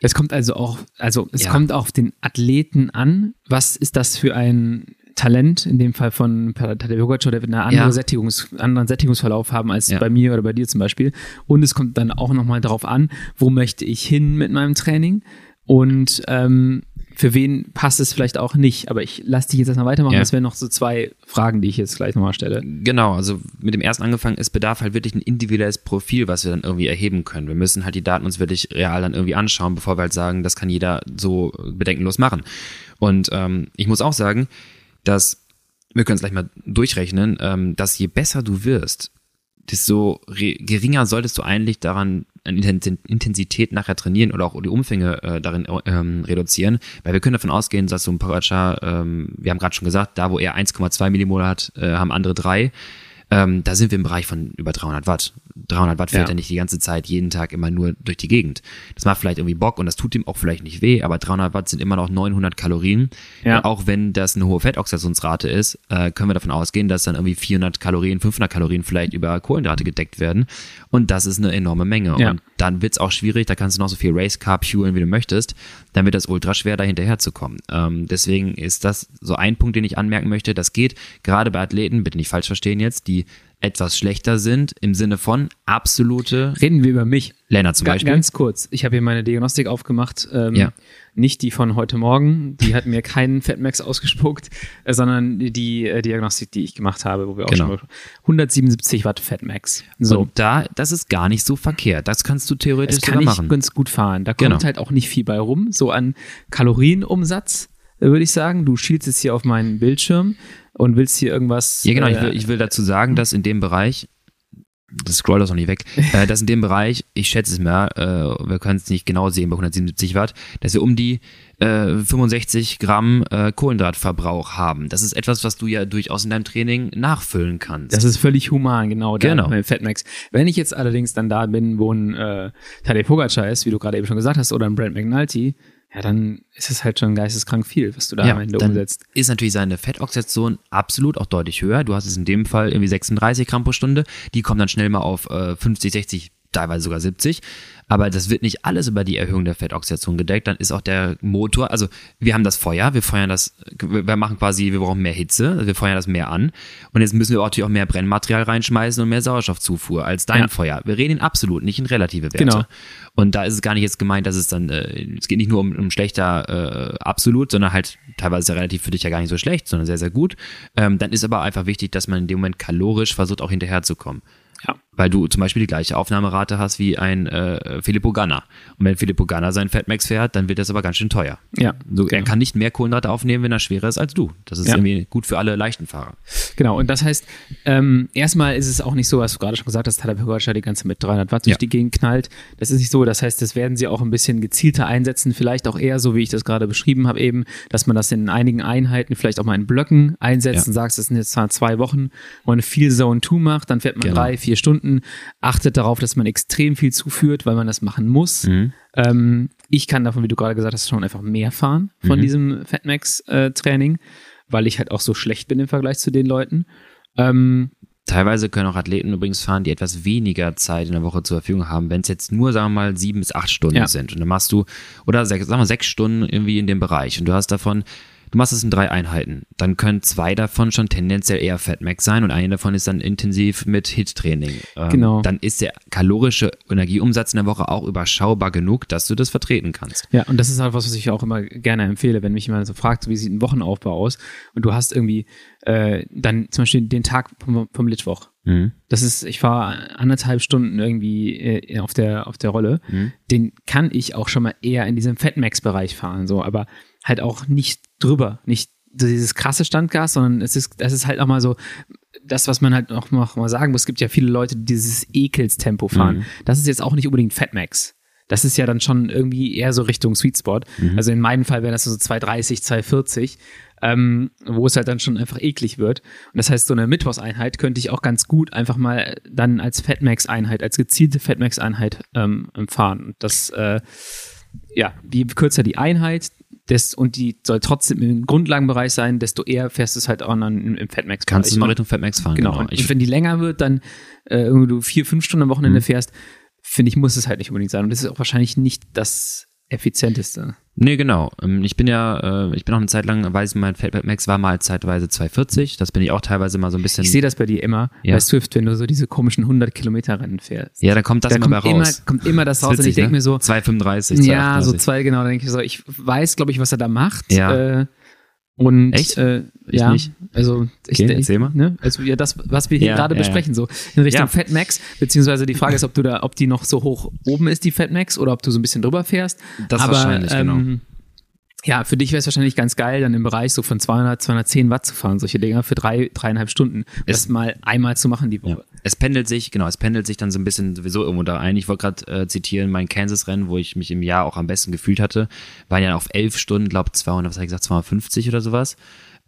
S2: es kommt also auch, also es ja. kommt auf den Athleten an. Was ist das für ein Talent, in dem Fall von Tadej Pogacar, der wird einen andere ja. Sättigungs, anderen Sättigungsverlauf haben als ja. bei mir oder bei dir zum Beispiel. Und es kommt dann auch nochmal darauf an, wo möchte ich hin mit meinem Training und ähm, für wen passt es vielleicht auch nicht. Aber ich lasse dich jetzt erstmal weitermachen. Ja. Das wären noch so zwei Fragen, die ich jetzt gleich nochmal stelle.
S1: Genau, also mit dem ersten angefangen, es bedarf halt wirklich ein individuelles Profil, was wir dann irgendwie erheben können. Wir müssen halt die Daten uns wirklich real dann irgendwie anschauen, bevor wir halt sagen, das kann jeder so bedenkenlos machen. Und ähm, ich muss auch sagen, dass wir können es gleich mal durchrechnen, ähm, dass je besser du wirst, desto geringer solltest du eigentlich daran Intensität nachher trainieren oder auch die Umfänge äh, darin ähm, reduzieren, weil wir können davon ausgehen, dass so ein Pogacar, ähm, wir haben gerade schon gesagt, da wo er 1,2 Millimol hat, äh, haben andere drei. Ähm, da sind wir im Bereich von über 300 Watt. 300 Watt fährt ja. er nicht die ganze Zeit, jeden Tag immer nur durch die Gegend. Das macht vielleicht irgendwie Bock und das tut ihm auch vielleicht nicht weh, aber 300 Watt sind immer noch 900 Kalorien. Ja. auch wenn das eine hohe Fettoxidationsrate ist, äh, können wir davon ausgehen, dass dann irgendwie 400 Kalorien, 500 Kalorien vielleicht über Kohlenhydrate gedeckt werden. Und das ist eine enorme Menge. Ja. Und dann wird's auch schwierig, da kannst du noch so viel Race Carb fuelen, wie du möchtest. Dann wird das ultra schwer, da hinterher zu kommen. Ähm, deswegen ist das so ein Punkt, den ich anmerken möchte. Das geht gerade bei Athleten, bitte nicht falsch verstehen jetzt, die etwas schlechter sind im Sinne von absolute.
S2: Reden wir über mich.
S1: Lennart zum Beispiel.
S2: Ganz kurz. Ich habe hier meine Diagnostik aufgemacht. Ähm, ja. Nicht die von heute Morgen. Die hat mir keinen Fatmax ausgespuckt, äh, sondern die äh, Diagnostik, die ich gemacht habe, wo wir auch genau. schon 177 Watt Fatmax.
S1: So. Und da, das ist gar nicht so verkehrt. Das kannst du theoretisch das kann
S2: ich ganz gut fahren. Da kommt genau. halt auch nicht viel bei rum. So an Kalorienumsatz würde ich sagen. Du schielst jetzt hier auf meinen Bildschirm und willst hier irgendwas.
S1: Ja, genau, äh, ich, will, ich will dazu sagen, dass in dem Bereich, das scrollt das noch nicht weg, äh, dass in dem Bereich, ich schätze es mal, äh, wir können es nicht genau sehen bei 177 Watt, dass wir um die äh, 65 Gramm äh, Kohlenhydratverbrauch haben. Das ist etwas, was du ja durchaus in deinem Training nachfüllen kannst.
S2: Das ist völlig human, genau. Genau. Da, Fatmax. Wenn ich jetzt allerdings dann da bin, wo ein äh, Tadej Pogacar ist, wie du gerade eben schon gesagt hast, oder ein Brent McNulty, ja, dann ist es halt schon geisteskrank viel, was du da ja, am Ende umsetzt.
S1: Ist natürlich seine Fettoxidation absolut auch deutlich höher. Du hast es in dem Fall irgendwie 36 Gramm pro Stunde. Die kommen dann schnell mal auf äh, 50, 60, teilweise sogar 70 aber das wird nicht alles über die Erhöhung der Fettoxidation gedeckt. Dann ist auch der Motor, also wir haben das Feuer, wir feuern das, wir machen quasi, wir brauchen mehr Hitze, wir feuern das mehr an. Und jetzt müssen wir auch natürlich auch mehr Brennmaterial reinschmeißen und mehr Sauerstoffzufuhr als dein ja. Feuer. Wir reden in absolut, nicht in relative Werte. Genau. Und da ist es gar nicht jetzt gemeint, dass es dann, äh, es geht nicht nur um, um schlechter äh, absolut, sondern halt teilweise relativ für dich ja gar nicht so schlecht, sondern sehr, sehr gut. Ähm, dann ist aber einfach wichtig, dass man in dem Moment kalorisch versucht, auch hinterherzukommen. Ja. Weil du zum Beispiel die gleiche Aufnahmerate hast wie ein äh, Filippo Ganna. Und wenn Filippo Ganna seinen Fatmax fährt, dann wird das aber ganz schön teuer. Ja. So, okay. Er kann nicht mehr Kohlenhydrate aufnehmen, wenn er schwerer ist als du. Das ist ja. irgendwie gut für alle leichten Fahrer.
S2: Genau. Und das heißt, ähm, erstmal ist es auch nicht so, was du gerade schon gesagt hast, Tadej Pogacar die ganze mit 300 Watt durch ja. die Gegend knallt. Das ist nicht so. Das heißt, das werden sie auch ein bisschen gezielter einsetzen. Vielleicht auch eher so, wie ich das gerade beschrieben habe eben, dass man das in einigen Einheiten, vielleicht auch mal in Blöcken einsetzt ja. und sagst, das sind jetzt zwar zwei Wochen, wo man viel Zone 2 macht, dann fährt man genau. drei, vier Stunden, achtet achtet darauf, dass man extrem viel zuführt, weil man das machen muss. Mhm. Ähm, ich kann davon, wie du gerade gesagt hast, schon einfach mehr fahren von mhm. diesem Fatmax-Training, äh, weil ich halt auch so schlecht bin im Vergleich zu den Leuten. Ähm,
S1: Teilweise können auch Athleten übrigens fahren, die etwas weniger Zeit in der Woche zur Verfügung haben, wenn es jetzt nur, sagen wir mal, sieben bis acht Stunden ja. sind. Und dann machst du, oder sag, sagen wir sechs Stunden irgendwie in dem Bereich. Und du hast davon Du machst es in drei Einheiten. Dann können zwei davon schon tendenziell eher Fatmax sein und eine davon ist dann intensiv mit HIT-Training. Ähm, genau. Dann ist der kalorische Energieumsatz in der Woche auch überschaubar genug, dass du das vertreten kannst.
S2: Ja, und das ist halt was, was ich auch immer gerne empfehle, wenn mich jemand so fragt, wie sieht ein Wochenaufbau aus? Und du hast irgendwie äh, dann zum Beispiel den Tag vom, vom Litwoch. Mhm. Das ist, ich fahre anderthalb Stunden irgendwie äh, auf der auf der Rolle. Mhm. Den kann ich auch schon mal eher in diesem Fatmax-Bereich fahren, so, aber halt auch nicht drüber, nicht dieses krasse Standgas, sondern es ist, es ist halt auch mal so, das, was man halt noch mal sagen muss, es gibt ja viele Leute, die dieses Ekelstempo fahren. Mhm. Das ist jetzt auch nicht unbedingt Fatmax. Das ist ja dann schon irgendwie eher so Richtung Sweet Spot. Mhm. Also in meinem Fall wäre das so 230, 240, ähm, wo es halt dann schon einfach eklig wird. Und das heißt, so eine Mittwochseinheit könnte ich auch ganz gut einfach mal dann als Fatmax-Einheit, als gezielte Fatmax-Einheit ähm, fahren. Und das, äh, ja, je kürzer die Einheit, des, und die soll trotzdem im Grundlagenbereich sein, desto eher fährst du es halt auch dann im, im Fatmax.
S1: Kannst du mal Richtung Fatmax fahren.
S2: Genau. genau. Und wenn die länger wird, dann äh, irgendwie du vier, fünf Stunden am Wochenende mhm. fährst, finde ich, muss es halt nicht unbedingt sein. Und das ist auch wahrscheinlich nicht das effizienteste.
S1: Nee, genau. Ähm, ich bin ja, äh, ich bin auch eine Zeit lang, weiß mein Fatback Max war mal zeitweise 240. Das bin ich auch teilweise mal so ein bisschen.
S2: Ich sehe das bei dir immer ja. bei Swift, wenn du so diese komischen 100 Kilometer Rennen fährst.
S1: Ja, dann kommt das da immer kommt raus.
S2: Immer, kommt immer das, das raus. Witzig, und ich denke ne? mir so.
S1: 235.
S2: Ja, so zwei, genau. Dann denke ich so, ich weiß, glaube ich, was er da macht.
S1: Ja.
S2: Äh, und
S1: Echt?
S2: Äh,
S1: ich
S2: ja,
S1: nicht.
S2: also ich,
S1: okay, erzähl mal.
S2: Ne, also ja, das, was wir hier ja, gerade ja, besprechen, so in Richtung ja. Fat Max, beziehungsweise die Frage ist, ob du da, ob die noch so hoch oben ist, die Fat Max, oder ob du so ein bisschen drüber fährst.
S1: Das Aber, wahrscheinlich, genau. ähm, genau.
S2: Ja, für dich wäre es wahrscheinlich ganz geil, dann im Bereich so von 200, 210 Watt zu fahren, solche Dinger für drei, dreieinhalb Stunden. Das mal einmal zu machen die Woche.
S1: Es pendelt sich, genau, es pendelt sich dann so ein bisschen sowieso irgendwo da ein. Ich wollte gerade äh, zitieren, mein Kansas-Rennen, wo ich mich im Jahr auch am besten gefühlt hatte, waren ja auf elf Stunden, glaube 200, was habe ich gesagt, 250 oder sowas.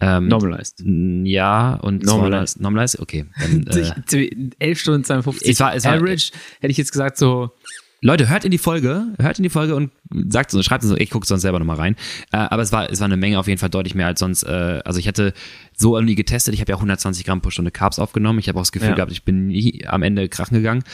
S1: Ähm,
S2: Normalized.
S1: Ja, und
S2: Normalized.
S1: 200 Normalized, okay. Dann, äh,
S2: Ich- 11 Stunden 52.
S1: Es war- es war-
S2: Average hätte ich jetzt gesagt so,
S1: Leute, hört in die Folge, hört in die Folge und sagt so, schreibt so, ich gucke sonst selber nochmal rein. Äh, aber es war, es war eine Menge auf jeden Fall deutlich mehr als sonst. Äh, also ich hatte so irgendwie getestet, ich habe ja auch 120 Gramm pro Stunde Carbs aufgenommen. Ich habe auch das Gefühl
S2: Ja.
S1: gehabt, ich bin nie am Ende krachen gegangen.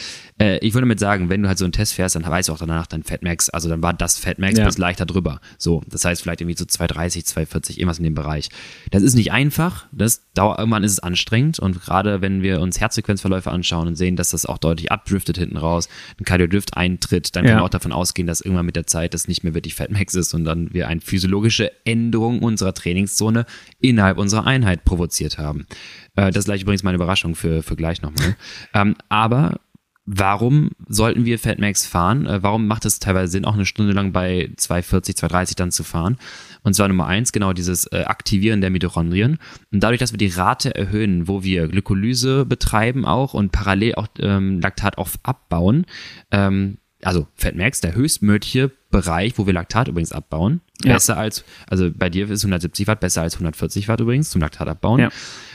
S1: Äh, ich würde damit sagen, wenn du halt so einen Test fährst, dann weißt du auch danach dein Fatmax, also dann war das Fatmax
S2: Ja.
S1: bis leichter drüber. So, das heißt vielleicht irgendwie so 230, 240, irgendwas in dem Bereich. Das ist nicht einfach, das dauert, irgendwann ist es anstrengend und gerade wenn wir uns Herzfrequenzverläufe anschauen und sehen, dass das auch deutlich abdriftet hinten raus, ein Cardiodrift eintritt, dann
S2: Ja.
S1: können wir auch davon ausgehen, dass irgendwann mit der Zeit das nicht mehr wirklich Fatmax ist, sondern wir eine physiologische Änderung unserer Trainingszone innerhalb unserer Einheit provoziert haben. Äh, das ist gleich übrigens meine Überraschung für, für gleich nochmal. ähm, aber warum sollten wir Fatmax fahren? Äh, warum macht es teilweise Sinn, auch eine Stunde lang bei 240, 230 dann zu fahren? Und zwar Nummer eins, genau dieses äh, Aktivieren der Mitochondrien. Und dadurch, dass wir die Rate erhöhen, wo wir Glykolyse betreiben auch und parallel auch ähm, Laktat auf abbauen, ähm, also Fatmax, der höchstmögliche Bereich, wo wir Laktat übrigens abbauen,
S2: Ja.
S1: besser als, also bei dir ist 170 Watt besser als 140 Watt übrigens zum Laktat abbauen.
S2: Ja.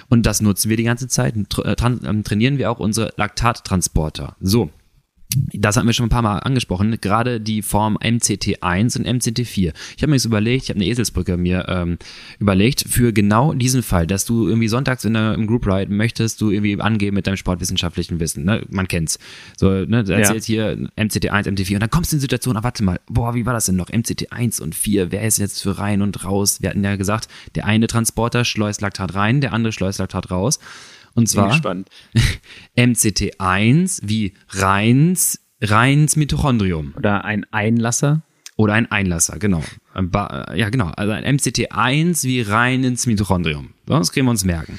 S1: Und das nutzen wir die ganze Zeit. Äh, tran- ähm, trainieren wir auch unsere Laktattransporter. So. Das hatten wir schon ein paar Mal angesprochen, gerade die Form MCT1 und MCT4. Ich habe mir das überlegt, ich habe eine Eselsbrücke mir ähm, überlegt, für genau diesen Fall, dass du irgendwie sonntags in der, im Group Ride möchtest, du irgendwie angeben mit deinem sportwissenschaftlichen Wissen. Ne? Man kennt's. So, ne, du erzählst hier MCT1, MCT4 und dann kommst du in die Situation, ah, warte mal, boah, wie war das denn noch? MCT1 und 4, wer ist jetzt für rein und raus? Wir hatten ja gesagt, der eine Transporter schleust Laktat rein, der andere schleust Laktat raus. Und zwar
S2: gespannt.
S1: MCT1 wie reins, reins Mitochondrium
S2: Oder ein Einlasser.
S1: oder ein Einlasser, genau. Ein Ja, genau. Also ein MCT1 wie rein ins Mitochondrium. Das können wir uns merken.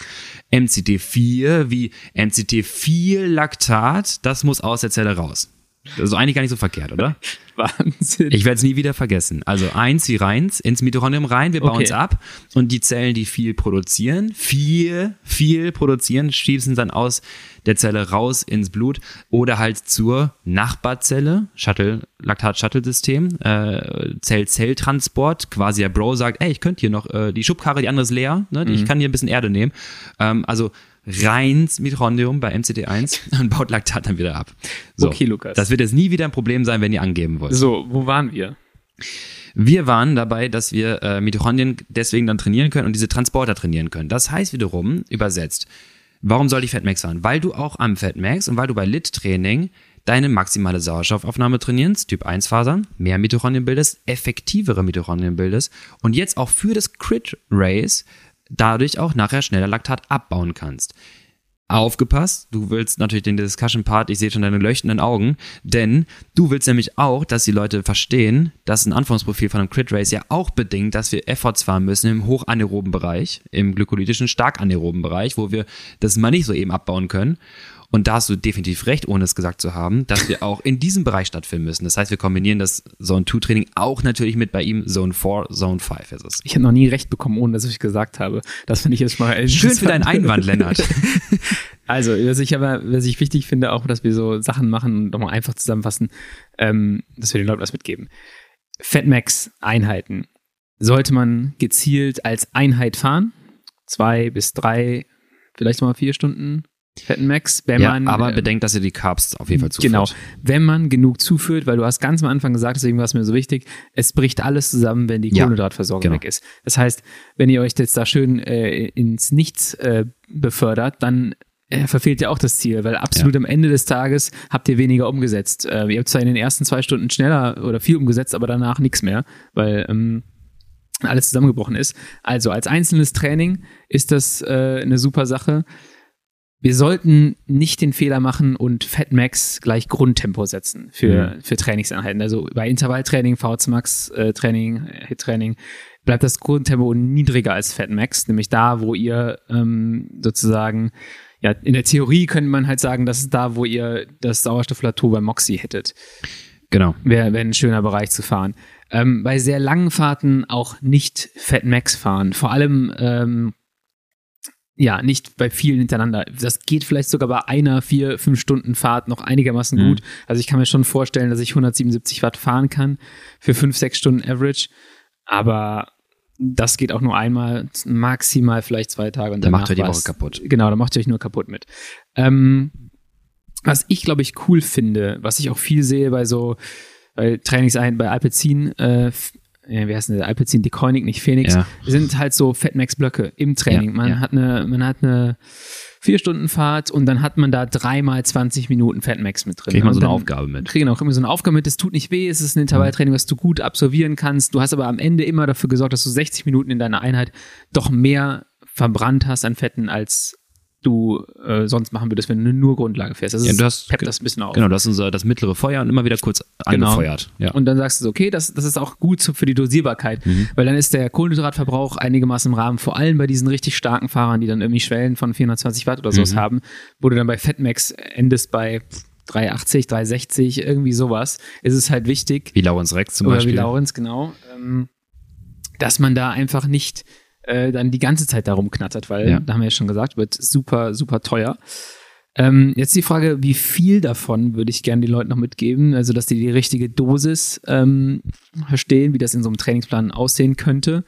S1: MCT4 wie MCT4 Laktat, das muss aus der Zelle raus. Das ist eigentlich gar nicht so verkehrt, oder?
S2: Wahnsinn.
S1: Ich werde es nie wieder vergessen. Also eins wie reins, ins Mitochondrium rein, wir bauen
S2: Okay.
S1: es ab und die Zellen, die viel produzieren, viel, viel produzieren, schießen dann aus der Zelle raus ins Blut oder halt zur Nachbarzelle, Shuttle, Laktat-Shuttle-System, äh, Zell-Zell-Transport, quasi der Bro sagt, ey, ich könnte hier noch, äh, die Schubkarre, die andere ist leer, ne,
S2: Mhm.
S1: ich kann hier ein bisschen Erde nehmen. Ähm, also reins Mitochondrium bei MCT1 und baut Laktat dann wieder ab. So,
S2: Okay, Lukas.
S1: Das wird jetzt nie wieder ein Problem sein, wenn ihr angeben wollt.
S2: So, wo waren wir?
S1: Wir waren dabei, dass wir äh, Mitochondrien deswegen dann trainieren können und diese Transporter trainieren können. Das heißt wiederum, übersetzt, warum soll ich Fatmax fahren? Weil du auch am Fatmax und weil du bei Lit-Training deine maximale Sauerstoffaufnahme trainierst, Typ 1 Fasern, mehr Mitochondrien bildest, effektivere Mitochondrien bildest und jetzt auch für das Crit Race dadurch auch nachher schneller Laktat abbauen kannst. Aufgepasst, du willst natürlich den Discussion Part, ich sehe schon deine leuchtenden Augen, denn du willst nämlich auch, dass die Leute verstehen, dass ein Anforderungsprofil von einem Crit Race ja auch bedingt, dass wir Efforts fahren müssen im hochanaeroben Bereich, im glykolytischen stark anaeroben Bereich, wo wir das mal nicht so eben abbauen können. Und da hast du definitiv recht, ohne es gesagt zu haben, dass wir auch in diesem Bereich stattfinden müssen. Das heißt, wir kombinieren das Zone 2 Training auch natürlich mit bei ihm Zone 4, Zone 5 ist es.
S2: Ich habe noch nie recht bekommen, ohne dass ich gesagt habe. Das finde ich jetzt mal
S1: Schön für deinen Einwand, Lennart.
S2: Also, was ich aber, was ich wichtig finde, auch, dass wir so Sachen machen und nochmal einfach zusammenfassen, ähm, dass wir den Leuten was mitgeben. Fatmax-Einheiten sollte man gezielt als Einheit fahren. Zwei bis drei, vielleicht mal vier Stunden Fatmax, wenn
S1: Ja,
S2: man.
S1: aber
S2: äh,
S1: bedenkt, dass ihr die Carbs auf jeden Fall zuführt.
S2: Genau. Wenn man genug zuführt, weil du hast ganz am Anfang gesagt, deswegen war es mir so wichtig, es bricht alles zusammen, wenn die
S1: Ja,
S2: Kohlenhydratversorgung
S1: genau.
S2: weg ist. Das heißt, wenn ihr euch jetzt da schön äh, ins Nichts äh, befördert, dann äh, verfehlt ihr auch das Ziel, weil absolut am Ende des Tages habt ihr weniger umgesetzt. Äh, ihr habt zwar in den ersten zwei Stunden schneller oder viel umgesetzt, aber danach nichts mehr, weil ähm, alles zusammengebrochen ist. Also als einzelnes Training ist das äh, eine super Sache. Wir sollten nicht den Fehler machen und Fatmax gleich Grundtempo setzen für, für Trainingseinheiten. Also bei Intervalltraining, VZ Max äh, Training, Hit-Training bleibt das Grundtempo niedriger als Fatmax, nämlich da, wo ihr ähm, sozusagen, ja, in der Theorie könnte man halt sagen, das ist da, wo ihr das Sauerstoffplateau bei Moxie hättet.
S1: Genau.
S2: Wäre wär ein schöner Bereich zu fahren. Ähm, bei sehr langen Fahrten auch nicht Fat Max fahren. Vor allem, ähm, ja, nicht bei vielen hintereinander. Das geht vielleicht sogar bei einer, vier, fünf Stunden Fahrt noch einigermaßen
S1: Mhm.
S2: gut. Also ich kann mir schon vorstellen, dass ich 177 Watt fahren kann für fünf, sechs Stunden Average. Aber das geht auch nur einmal, maximal vielleicht zwei Tage. Und
S1: Dann macht ihr die Woche kaputt.
S2: Genau, da macht ihr euch nur kaputt mit. Ähm, was ich, glaube ich, cool finde, was ich auch viel sehe bei so, bei Trainingseinheiten bei Alpecin, äh, äh, wie heißt denn der? Alpecin Decoinic, nicht Phoenix,
S1: Ja.
S2: sind halt so Fatmax-Blöcke im Training.
S1: Ja,
S2: man
S1: ja.
S2: hat eine, man hat eine vier Stunden Fahrt und dann hat man da dreimal 20 Minuten Fatmax mit drin.
S1: Kriegt man so eine Aufgabe mit.
S2: Kriegen auch immer so eine Aufgabe mit, es tut nicht weh, es ist ein Intervalltraining, was du gut absolvieren kannst. Du hast aber am Ende immer dafür gesorgt, dass du 60 Minuten in deiner Einheit doch mehr verbrannt hast an Fetten, als du äh, sonst machen würdest, wenn du nur Grundlage fährst. Also
S1: Ja, du hast-
S2: peppt das ein bisschen auf.
S1: Genau, das ist unser, das mittlere Feuer und immer wieder kurz
S2: Genau.
S1: angefeuert. Ja.
S2: Und dann sagst du so, okay, das, das ist auch gut für die Dosierbarkeit,
S1: Mhm.
S2: weil dann ist der Kohlenhydratverbrauch einigermaßen im Rahmen, vor allem bei diesen richtig starken Fahrern, die dann irgendwie Schwellen von 420 Watt oder sowas
S1: Mhm.
S2: haben, wo du dann bei Fatmax endest bei 380, 360, irgendwie sowas, ist es halt wichtig,
S1: wie Lawrence Rex zum
S2: oder
S1: Beispiel.
S2: wie Laurenz, genau, ähm, dass man da einfach nicht äh, dann die ganze Zeit darum knattert, weil,
S1: Ja.
S2: da haben wir ja schon gesagt, wird super, super teuer. Ähm, jetzt die Frage, wie viel davon würde ich gerne den Leuten noch mitgeben, also dass die die richtige Dosis ähm, verstehen, wie das in so einem Trainingsplan aussehen könnte.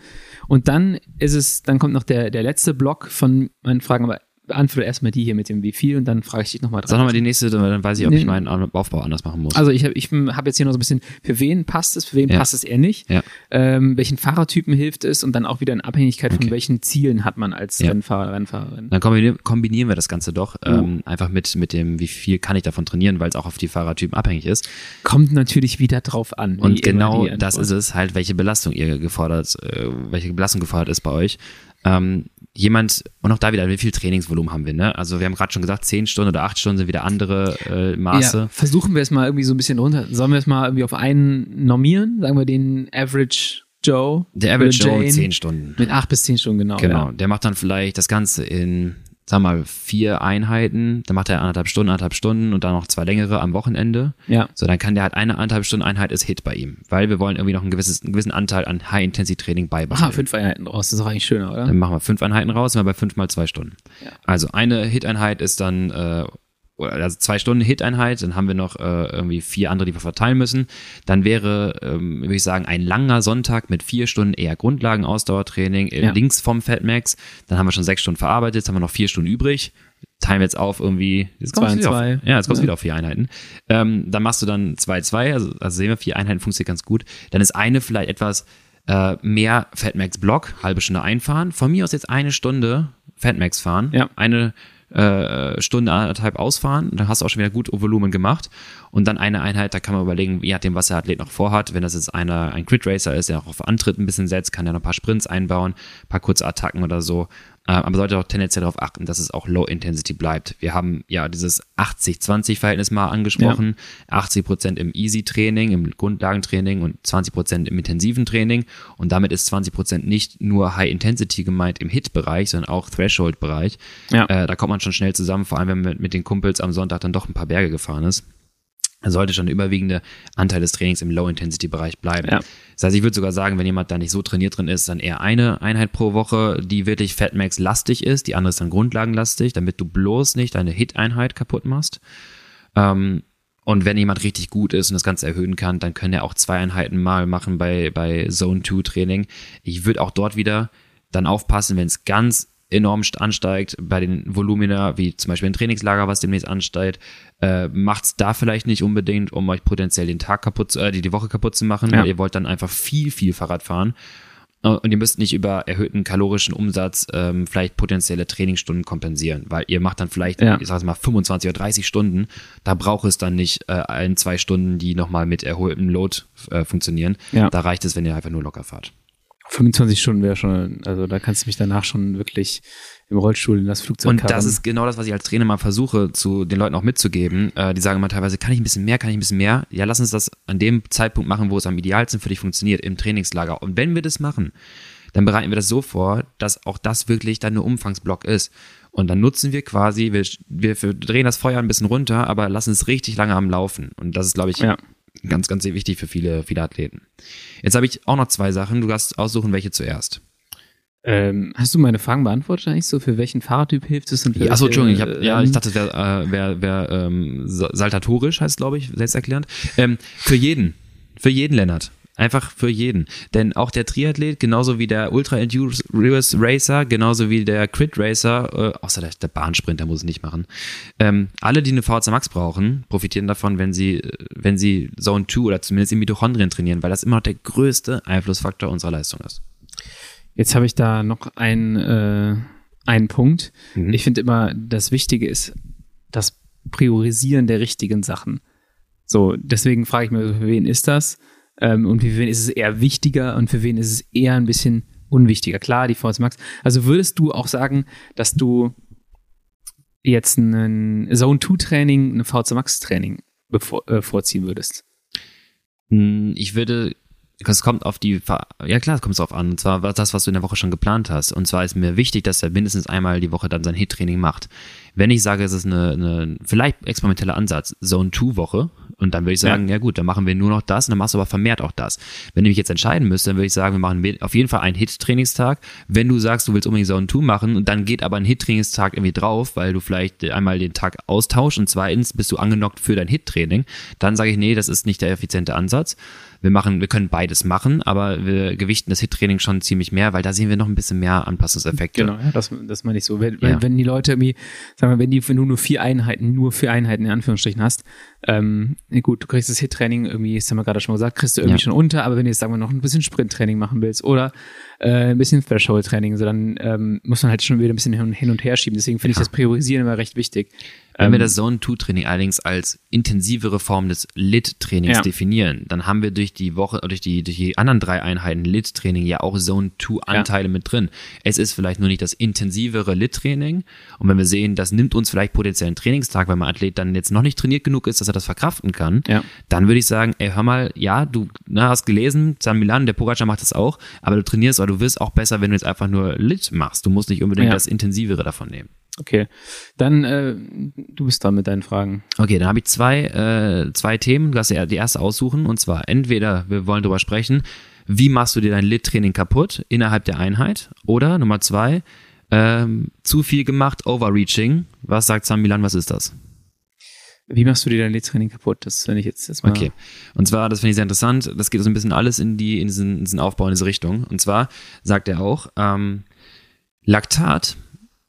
S2: Und dann ist es, dann kommt noch der, der letzte Block von meinen Fragen, aber beantworte erstmal die hier mit dem wie viel und dann frage ich dich nochmal
S1: Sag nochmal die nächste, dann weiß ich, ob
S2: Nee.
S1: ich meinen Aufbau anders machen muss.
S2: Also ich habe ich hab jetzt hier noch so ein bisschen, für wen passt es, für wen
S1: Ja.
S2: passt es eher nicht,
S1: Ja.
S2: ähm, welchen Fahrertypen hilft es und dann auch wieder in Abhängigkeit von
S1: Okay.
S2: welchen Zielen hat man als
S1: Ja.
S2: Rennfahrer, Rennfahrerin.
S1: Dann kombinieren, kombinieren wir das Ganze doch
S2: Oh.
S1: ähm, einfach mit, mit dem, wie viel kann ich davon trainieren, weil es auch auf die Fahrertypen abhängig ist.
S2: Kommt natürlich wieder drauf an.
S1: Und genau das ist es halt, welche Belastung ihr gefordert, äh, welche Belastung gefordert ist bei euch. Ähm, jemand, und auch da wieder, wie viel Trainingsvolumen haben wir, ne? Also wir haben gerade schon gesagt, zehn Stunden oder acht Stunden sind wieder andere äh, Maße.
S2: Ja, versuchen wir es mal irgendwie so ein bisschen runter. Sollen wir es mal irgendwie auf einen normieren? Sagen wir den Average Joe.
S1: Der Average Joe zehn Stunden.
S2: Mit acht bis zehn Stunden, genau.
S1: Genau,
S2: Ja.
S1: der macht dann vielleicht das Ganze in, sag mal, vier Einheiten. Dann macht er anderthalb Stunden, anderthalb Stunden und dann noch zwei längere am Wochenende.
S2: ja.
S1: So, dann kann der halt eine anderthalb Stunden Einheit ist Hit bei ihm, weil wir wollen irgendwie noch ein gewisses, einen gewissen Anteil an High-Intensity-Training beibehalten.
S2: Aha, fünf Einheiten draus. Das ist doch eigentlich schöner, oder?
S1: Dann machen wir fünf Einheiten raus, sind wir bei fünf mal zwei Stunden.
S2: Ja.
S1: Also eine Hit-Einheit ist dann, äh, also zwei Stunden Hit-Einheit, dann haben wir noch äh, irgendwie vier andere, die wir verteilen müssen. Dann wäre, ähm, würde ich sagen, ein langer Sonntag mit vier Stunden eher Grundlagen-Ausdauertraining äh,
S2: Ja.
S1: links vom Fatmax. Dann haben wir schon sechs Stunden verarbeitet, jetzt haben wir noch vier Stunden übrig. Teilen wir jetzt auf irgendwie, jetzt
S2: Zwei und
S1: wieder
S2: zwei.
S1: auf, ja, jetzt kommst du
S2: Ja.
S1: wieder auf vier Einheiten. Ähm, dann machst du dann zwei, zwei, also, also sehen wir, vier Einheiten funktioniert ganz gut. Dann ist eine vielleicht etwas äh, mehr Fatmax Block, halbe Stunde einfahren. Von mir aus jetzt eine Stunde Fatmax fahren.
S2: Ja.
S1: Eine äh, Stunde, anderthalb ausfahren. Dann hast du auch schon wieder gut Volumen gemacht. Und dann eine Einheit, da kann man überlegen, je nachdem, was der Athlet noch vorhat. Wenn das jetzt einer, ein Crit Racer ist, der auch auf Antritt ein bisschen setzt, kann er noch ein paar Sprints einbauen, ein paar kurze Attacken oder so. Äh, aber sollte auch tendenziell darauf achten, dass es auch Low Intensity bleibt. Wir haben ja dieses 80-20-Verhältnis mal angesprochen. 80 Prozent im Easy-Training, im Grundlagentraining und 20 Prozent im intensiven Training. Und damit ist 20 Prozent nicht nur High Intensity gemeint im Hit-Bereich, sondern auch Threshold-Bereich.
S2: Ja.
S1: Äh, da kommt man schon schnell zusammen, vor allem wenn man mit, mit den Kumpels am Sonntag dann doch ein paar Berge gefahren ist. Sollte schon der überwiegende Anteil des Trainings im Low-Intensity-Bereich bleiben.
S2: Ja.
S1: Das heißt, ich würde sogar sagen, wenn jemand da nicht so trainiert drin ist, dann eher eine Einheit pro Woche, die wirklich Fatmax-lastig ist, die andere ist dann grundlagenlastig, damit du bloß nicht deine Hit-Einheit kaputt machst. Ähm, und wenn jemand richtig gut ist und das Ganze erhöhen kann, dann können er auch zwei Einheiten mal machen bei, bei Zone 2 Training. Ich würde auch dort wieder dann aufpassen, wenn es ganz enorm st- ansteigt bei den Volumina, wie zum Beispiel ein Trainingslager, was demnächst ansteigt, äh, macht's da vielleicht nicht unbedingt, um euch potenziell den Tag kaputt, zu- äh, die, die Woche kaputt zu machen,
S2: Ja.
S1: weil ihr wollt dann einfach viel, viel Fahrrad fahren. Äh, Und ihr müsst nicht über erhöhten kalorischen Umsatz ähm, vielleicht potenzielle Trainingsstunden kompensieren, weil ihr macht dann vielleicht,
S2: Ja.
S1: ich sag mal, 25 oder 30 Stunden. Da braucht es dann nicht äh, ein, zwei Stunden, die nochmal mit erholtem Load äh, funktionieren.
S2: Ja.
S1: Da reicht es, wenn ihr einfach nur locker fahrt.
S2: 25 Stunden wäre schon, also da kannst du mich danach schon wirklich im Rollstuhl in das Flugzeug
S1: Und das ist genau das, was ich als Trainer mal versuche, zu den Leuten auch mitzugeben. Äh, die sagen immer teilweise, kann ich ein bisschen mehr, kann ich ein bisschen mehr? Ja, lass uns das an dem Zeitpunkt machen, wo es am idealsten für dich funktioniert, im Trainingslager. Und wenn wir das machen, dann bereiten wir das so vor, dass auch das wirklich dann nur Umfangsblock ist. Und dann nutzen wir quasi, wir, wir, wir drehen das Feuer ein bisschen runter, aber lassen es richtig lange am Laufen. Und das ist, glaube ich,
S2: Ja.
S1: Ganz, ganz wichtig für viele, viele Athleten. Jetzt habe ich auch noch zwei Sachen. Du darfst aussuchen, welche zuerst.
S2: Ähm, hast du meine Fragen beantwortet eigentlich so? Für welchen Fahrradtyp hilft es? Und für
S1: Achso, Entschuldigung, ich hab, ja,
S2: ähm,
S1: ich dachte, es wäre äh, wär, wär, ähm, sa- saltatorisch, heißt glaube ich, selbsterklärend. Ähm, für jeden. Für jeden, Lennart. Einfach für jeden. Denn auch der Triathlet, genauso wie der Ultra Endurance Racer, genauso wie der Crit Racer, äh, außer der, der Bahnsprinter muss es nicht machen. Ähm, alle, die eine VHC Max brauchen, profitieren davon, wenn sie, äh, wenn sie Zone 2 oder zumindest in Mitochondrien trainieren, weil das immer noch der größte Einflussfaktor unserer Leistung ist.
S2: Jetzt habe ich da noch einen, äh, einen Punkt.
S1: Mhm.
S2: Ich finde immer, das Wichtige ist das Priorisieren der richtigen Sachen. So, deswegen frage ich mich, für wen ist das? Ähm, und für wen ist es eher wichtiger und für wen ist es eher ein bisschen unwichtiger? Klar, die VS Max. Also würdest du auch sagen, dass du jetzt ein Zone 2 Training, ein VC Max Training bevor, äh, vorziehen würdest?
S1: Hm, Ich würde, es kommt auf die, ja klar, es kommt drauf an. Und zwar das, was du in der Woche schon geplant hast. Und zwar ist mir wichtig, dass er mindestens einmal die Woche dann sein Hit-Training macht. Wenn ich sage, es ist eine, eine vielleicht experimenteller Ansatz, Zone 2 Woche, und dann würde ich sagen, ja. gut, dann machen wir nur noch das und dann machst du aber vermehrt auch das. Wenn du mich jetzt entscheiden müsste, dann würde ich sagen, wir machen auf jeden Fall einen Hit-Trainingstag. Wenn du sagst, du willst unbedingt Zone 2 machen und dann geht aber ein Hit-Trainingstag irgendwie drauf, weil du vielleicht einmal den Tag austauschst und zweitens bist du angenockt für dein Hit-Training, dann sage ich, nee, das ist nicht der effiziente Ansatz. Wir machen, wir können beides machen, aber wir gewichten das Hit-Training schon ziemlich mehr, weil da sehen wir noch ein bisschen mehr Anpassungseffekte.
S2: Genau, ja, das, das meine ich so. Wenn,
S1: Ja.
S2: wenn, wenn die Leute irgendwie, sagen wir, wenn, die, wenn du nur vier Einheiten, nur vier Einheiten in Anführungsstrichen hast, ähm, gut, du kriegst das Hit-Training irgendwie, das haben wir gerade schon gesagt, kriegst du irgendwie
S1: Ja.
S2: schon unter, aber wenn du jetzt, sagen wir, noch ein bisschen Sprint-Training machen willst oder äh, ein bisschen Threshold-Training, so dann ähm, muss man halt schon wieder ein bisschen hin hin und her schieben. Deswegen finde ich das Priorisieren immer recht wichtig.
S1: Wenn
S2: Ähm,
S1: wir das Zone-2-Training allerdings als intensivere Form des Lit-Trainings
S2: Ja.
S1: definieren, dann haben wir durch die Woche, durch die, durch die anderen drei Einheiten Lit-Training ja auch Zone-2-Anteile mit drin. Es ist vielleicht nur nicht das intensivere Lit-Training. Und wenn wir sehen, das nimmt uns vielleicht potenziell einen Trainingstag, weil mein Athlet dann jetzt noch nicht trainiert genug ist, dass er das verkraften kann,
S2: Ja.
S1: dann würde ich sagen, ey, hör mal, ja, du na, hast gelesen, San Milan, der Pogacar macht das auch, aber du trainierst, aber du wirst auch besser, wenn du jetzt einfach nur Lit machst. Du musst nicht unbedingt
S2: Ja.
S1: das intensivere davon nehmen.
S2: Okay, dann äh, du bist dran mit deinen Fragen.
S1: Okay, dann habe ich zwei, äh, zwei Themen. Du hast ja die erste aussuchen. Und zwar entweder wir wollen darüber sprechen, wie machst du dir dein Lit-Training kaputt innerhalb der Einheit? Oder Nummer zwei, ähm, zu viel gemacht, Overreaching. Was sagt Sam Milan, was ist das?
S2: Wie machst du dir dein Lead-Training kaputt? Das finde ich jetzt erstmal.
S1: Okay. Und zwar, das finde ich sehr interessant, das geht so ein bisschen alles in die, in diesen, in diesen Aufbau, in diese Richtung. Und zwar sagt er auch, ähm, Laktat,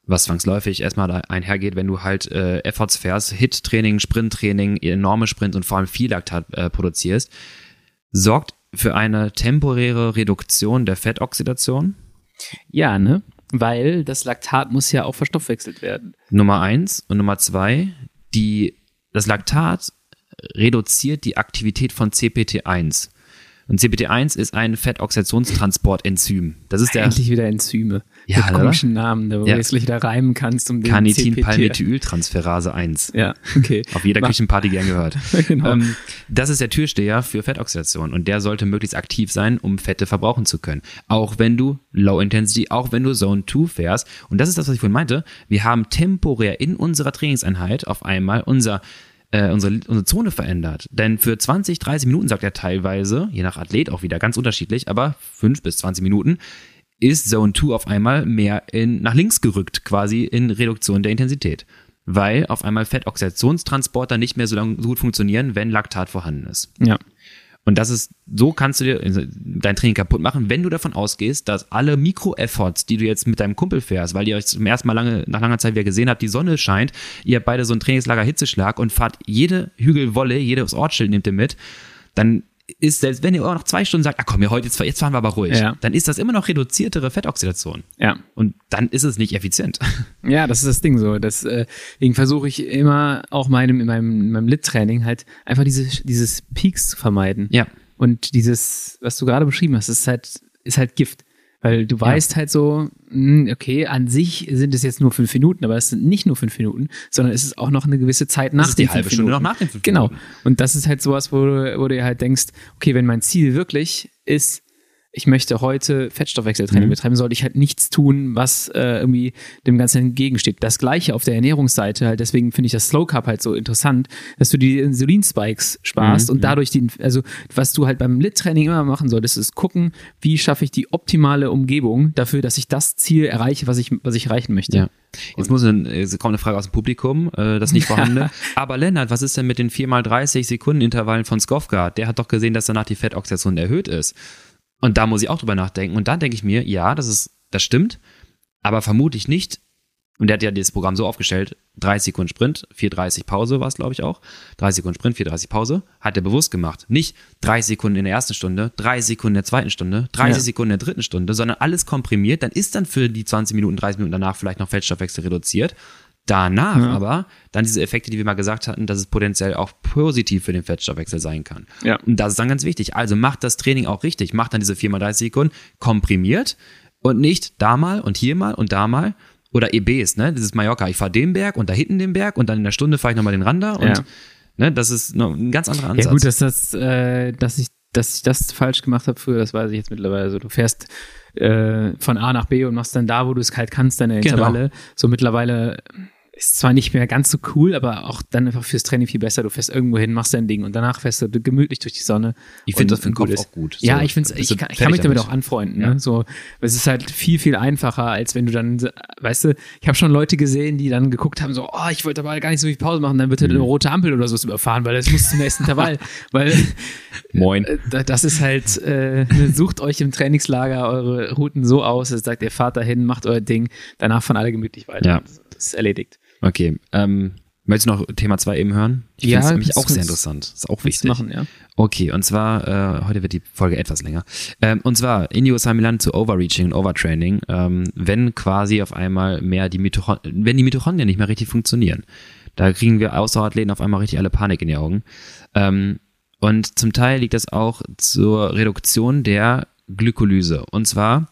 S1: was zwangsläufig erstmal einhergeht, wenn du halt äh, Efforts fährst, Hit-Training, Sprint-Training, enorme Sprint und vor allem viel Laktat äh, produzierst, sorgt für eine temporäre Reduktion der Fettoxidation.
S2: Ja, ne? Weil das Laktat muss ja auch verstoffwechselt werden.
S1: Nummer eins und Nummer zwei, die, das Laktat reduziert die Aktivität von CPT1. Und CPT1 ist ein Fettoxidationstransportenzym. Das ist der
S2: Endlich wieder Enzyme.
S1: Ja,
S2: Mit komischen Namen, da wo
S1: Ja.
S2: du jetzt gleich wieder reimen kannst, um.
S1: Carnitin-Palmethyltransferase 1.
S2: Ja, okay.
S1: Auf jeder
S2: Mach-
S1: Küchenparty gern gehört.
S2: Genau.
S1: ähm, das ist der Türsteher für Fettoxidation und der sollte möglichst aktiv sein, um Fette verbrauchen zu können. Auch wenn du Low Intensity, auch wenn du Zone 2 fährst. Und das ist das, was ich vorhin meinte. Wir haben temporär in unserer Trainingseinheit auf einmal unser äh, unsere, unsere Zone verändert. Denn für 20, 30 Minuten, sagt er teilweise, je nach Athlet auch wieder ganz unterschiedlich, aber 5 bis 20 Minuten, ist Zone 2 auf einmal mehr in, nach links gerückt, quasi in Reduktion der Intensität. Weil auf einmal Fettoxidationstransporter nicht mehr so, lang, so gut funktionieren, wenn Laktat vorhanden ist.
S2: ja.
S1: Und das ist, so kannst du dir also, dein Training kaputt machen, wenn du davon ausgehst, dass alle Mikro-Efforts, die du jetzt mit deinem Kumpel fährst, weil ihr euch zum ersten Mal lange, nach langer Zeit wieder gesehen habt, die Sonne scheint, ihr habt beide so ein Trainingslager Hitzeschlag und fahrt jede Hügelwolle, jedes Ortsschild nehmt ihr mit, dann ist, selbst wenn ihr auch noch zwei Stunden sagt, ah komm, ja, heute, jetzt, jetzt fahren wir aber ruhig,
S2: Ja.
S1: dann ist das immer noch reduziertere Fettoxidation.
S2: Ja.
S1: Und dann ist es nicht effizient.
S2: Ja, das ist das Ding so. Das, äh, deswegen versuche ich immer auch meinem, in meinem, in meinem Lit-Training halt einfach diese, dieses Peaks zu vermeiden.
S1: Ja.
S2: Und dieses, was du gerade beschrieben hast, ist halt, ist halt Gift. Weil du weißt halt so, mh, okay, an sich sind es jetzt nur fünf Minuten, aber es sind nicht nur fünf Minuten, sondern es ist auch noch eine gewisse Zeit nach den
S1: halbe
S2: fünf
S1: Stunde
S2: Minuten.
S1: noch nach den fünf
S2: Genau.
S1: Minuten.
S2: Und das ist halt sowas, wo du, wo du dir halt denkst, okay, wenn mein Ziel wirklich ist, ich möchte heute Fettstoffwechseltraining
S1: Mhm.
S2: betreiben, sollte ich halt nichts tun, was äh, irgendwie dem Ganzen entgegensteht. Das gleiche auf der Ernährungsseite, halt deswegen finde ich das Slow Carb halt so interessant, dass du die Insulinspikes sparst
S1: Mhm.
S2: und dadurch den, also was du halt beim Lit-Training immer machen solltest, ist gucken, wie schaffe ich die optimale Umgebung dafür, dass ich das Ziel erreiche, was ich, was ich erreichen möchte.
S1: Ja. Jetzt muss ein, jetzt kommt eine Frage aus dem Publikum, äh, das nicht vorhandene. Aber Lennart, was ist denn mit den 4x30 Sekunden Intervallen von Skofgard? Der hat doch gesehen, dass danach die Fettoxidation erhöht ist. Und da muss ich auch drüber nachdenken. Und da denke ich mir, ja, das ist, das stimmt, aber vermutlich nicht. Und der hat ja das Programm so aufgestellt, 30 Sekunden Sprint, 4,30 Pause war es, glaube ich, auch. 30 Sekunden Sprint, 4,30 Pause. Hat er bewusst gemacht. Nicht 30 Sekunden in der ersten Stunde, 30 Sekunden in der zweiten Stunde, 30
S2: Ja.
S1: Sekunden in der dritten Stunde, sondern alles komprimiert. Dann ist dann für die 20 Minuten, 30 Minuten danach vielleicht noch Fettstoffwechsel reduziert. Danach
S2: Ja.
S1: aber dann diese Effekte, die wir mal gesagt hatten, dass es potenziell auch positiv für den Fettstoffwechsel sein kann.
S2: Ja.
S1: Und das ist dann ganz wichtig. Also macht das Training auch richtig. Macht dann diese 4x30 Sekunden komprimiert und nicht da mal und hier mal und da mal. Oder EBs, ne? Dieses Mallorca. Ich fahre den Berg und da hinten den Berg und dann in der Stunde fahre ich nochmal den Rander und
S2: Ja.
S1: ne, das ist ein ganz anderer Ansatz.
S2: Ja gut, dass das, äh, dass ich, dass ich das falsch gemacht habe früher, das weiß ich jetzt mittlerweile. Also du fährst äh, von A nach B und machst dann da, wo du es halt kannst, deine
S1: Genau.
S2: Intervalle. So mittlerweile ist zwar nicht mehr ganz so cool, aber auch dann einfach fürs Training viel besser. Du fährst irgendwo hin, machst dein Ding und danach fährst du gemütlich durch die Sonne.
S1: Ich finde das für den Kopf
S2: ist.
S1: auch gut.
S2: Ja,
S1: So,
S2: ich finde
S1: bist
S2: ich kann, ich kann mich damit
S1: damit.
S2: auch anfreunden.
S1: Ja.
S2: Ne? So, es ist halt viel, viel einfacher, als wenn du dann, weißt du, ich habe schon Leute gesehen, die dann geguckt haben, so, oh, ich wollte aber gar nicht so viel Pause machen, dann wird halt
S1: Mhm.
S2: eine rote Ampel oder so überfahren, weil das muss zum nächsten Intervall. Weil
S1: Moin.
S2: äh, da- das ist halt, äh, sucht euch im Trainingslager eure Routen so aus, dass ihr sagt, ihr fahrt dahin, macht euer Ding, danach fahren alle gemütlich weiter.
S1: Ja.
S2: Das ist erledigt.
S1: Okay. Ähm, möchtest du noch Thema 2 eben hören? Ich
S2: Ja,
S1: finde es nämlich auch sehr interessant. Ist auch wichtig.
S2: machen, ja.
S1: Okay, und zwar, äh, heute wird die Folge etwas länger. Ähm, und zwar, Indigo Samilan zu Overreaching und Overtraining, ähm, wenn quasi auf einmal mehr die Mitochondrien, wenn die Mitochondrien nicht mehr richtig funktionieren. Da kriegen wir Ausdauerathleten auf einmal richtig alle Panik in die Augen. Ähm, und zum Teil liegt das auch zur Reduktion der Glykolyse. Und zwar,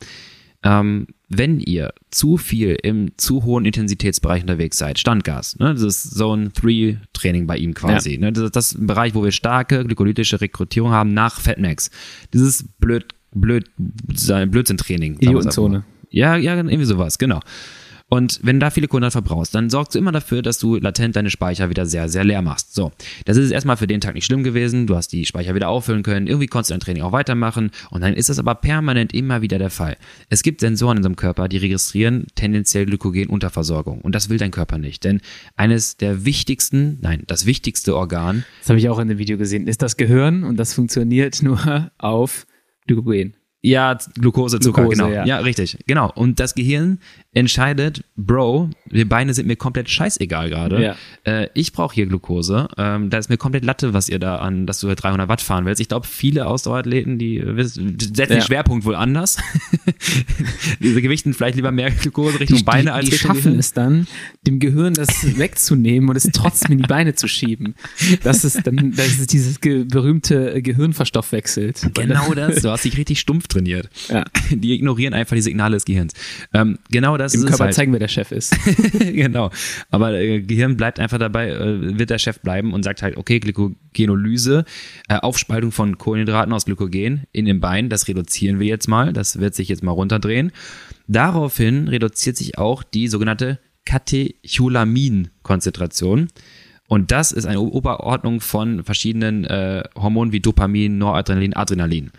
S1: ähm, wenn ihr zu viel im zu hohen Intensitätsbereich unterwegs seid, Standgas, ne, das ist Zone 3 Training bei ihm quasi, ne, das ist das ein Bereich, wo wir starke glykolytische Rekrutierung haben nach Fatmax. Dieses blöd, blöd, Blödsinn-Training.
S2: Idiotenzone.
S1: Ja, ja, irgendwie sowas, genau. Und wenn du da viele Kohlenhydrate verbrauchst, dann sorgst du immer dafür, dass du latent deine Speicher wieder sehr, sehr leer machst. So, das ist erstmal für den Tag nicht schlimm gewesen. Du hast die Speicher wieder auffüllen können. Irgendwie konntest du dein Training auch weitermachen. Und dann ist das aber permanent immer wieder der Fall. Es gibt Sensoren in unserem Körper, die registrieren tendenziell Glykogenunterversorgung. Und das will dein Körper nicht. Denn eines der wichtigsten, nein, das wichtigste Organ
S2: Das habe ich auch in dem Video gesehen, ist das Gehirn und das funktioniert nur auf Glykogen.
S1: Ja, Glucose, Zucker,
S2: Glucose,
S1: genau.
S2: ja.
S1: Ja. richtig, genau. Und das Gehirn entscheidet, Bro, die Beine sind mir komplett scheißegal gerade.
S2: Ja.
S1: Äh, ich brauche hier Glucose. Ähm, da ist mir komplett Latte, was ihr da an, dass du 300 Watt fahren willst. Ich glaube, viele Ausdauerathleten, die äh, wissen- die setzen
S2: Ja.
S1: den Schwerpunkt wohl anders. Diese gewichten vielleicht lieber mehr Glukose Richtung
S2: die,
S1: Beine
S2: die,
S1: als
S2: die
S1: Richtung
S2: schaffen
S1: Gehirn.
S2: es dann, dem Gehirn das wegzunehmen und es trotzdem in die Beine zu schieben. Das ist dann, das ist dieses ge berühmte äh, Gehirn verstoffwechselt.
S1: Genau das. Du hast dich richtig stumpf trainiert.
S2: Ja.
S1: Die ignorieren einfach die Signale des Gehirns. Ähm, genau das
S2: Im
S1: ist
S2: Körper
S1: halt.
S2: zeigen, wer der Chef ist.
S1: genau. Aber äh, Gehirn bleibt einfach dabei, äh, wird der Chef bleiben und sagt halt, okay, Glykogenolyse, äh, Aufspaltung von Kohlenhydraten aus Glykogen in den Beinen, das reduzieren wir jetzt mal, das wird sich jetzt mal runterdrehen. Daraufhin reduziert sich auch die sogenannte Katecholamin-Konzentration. Und das ist eine Oberordnung von verschiedenen äh, Hormonen wie Dopamin, Noradrenalin, Adrenalin.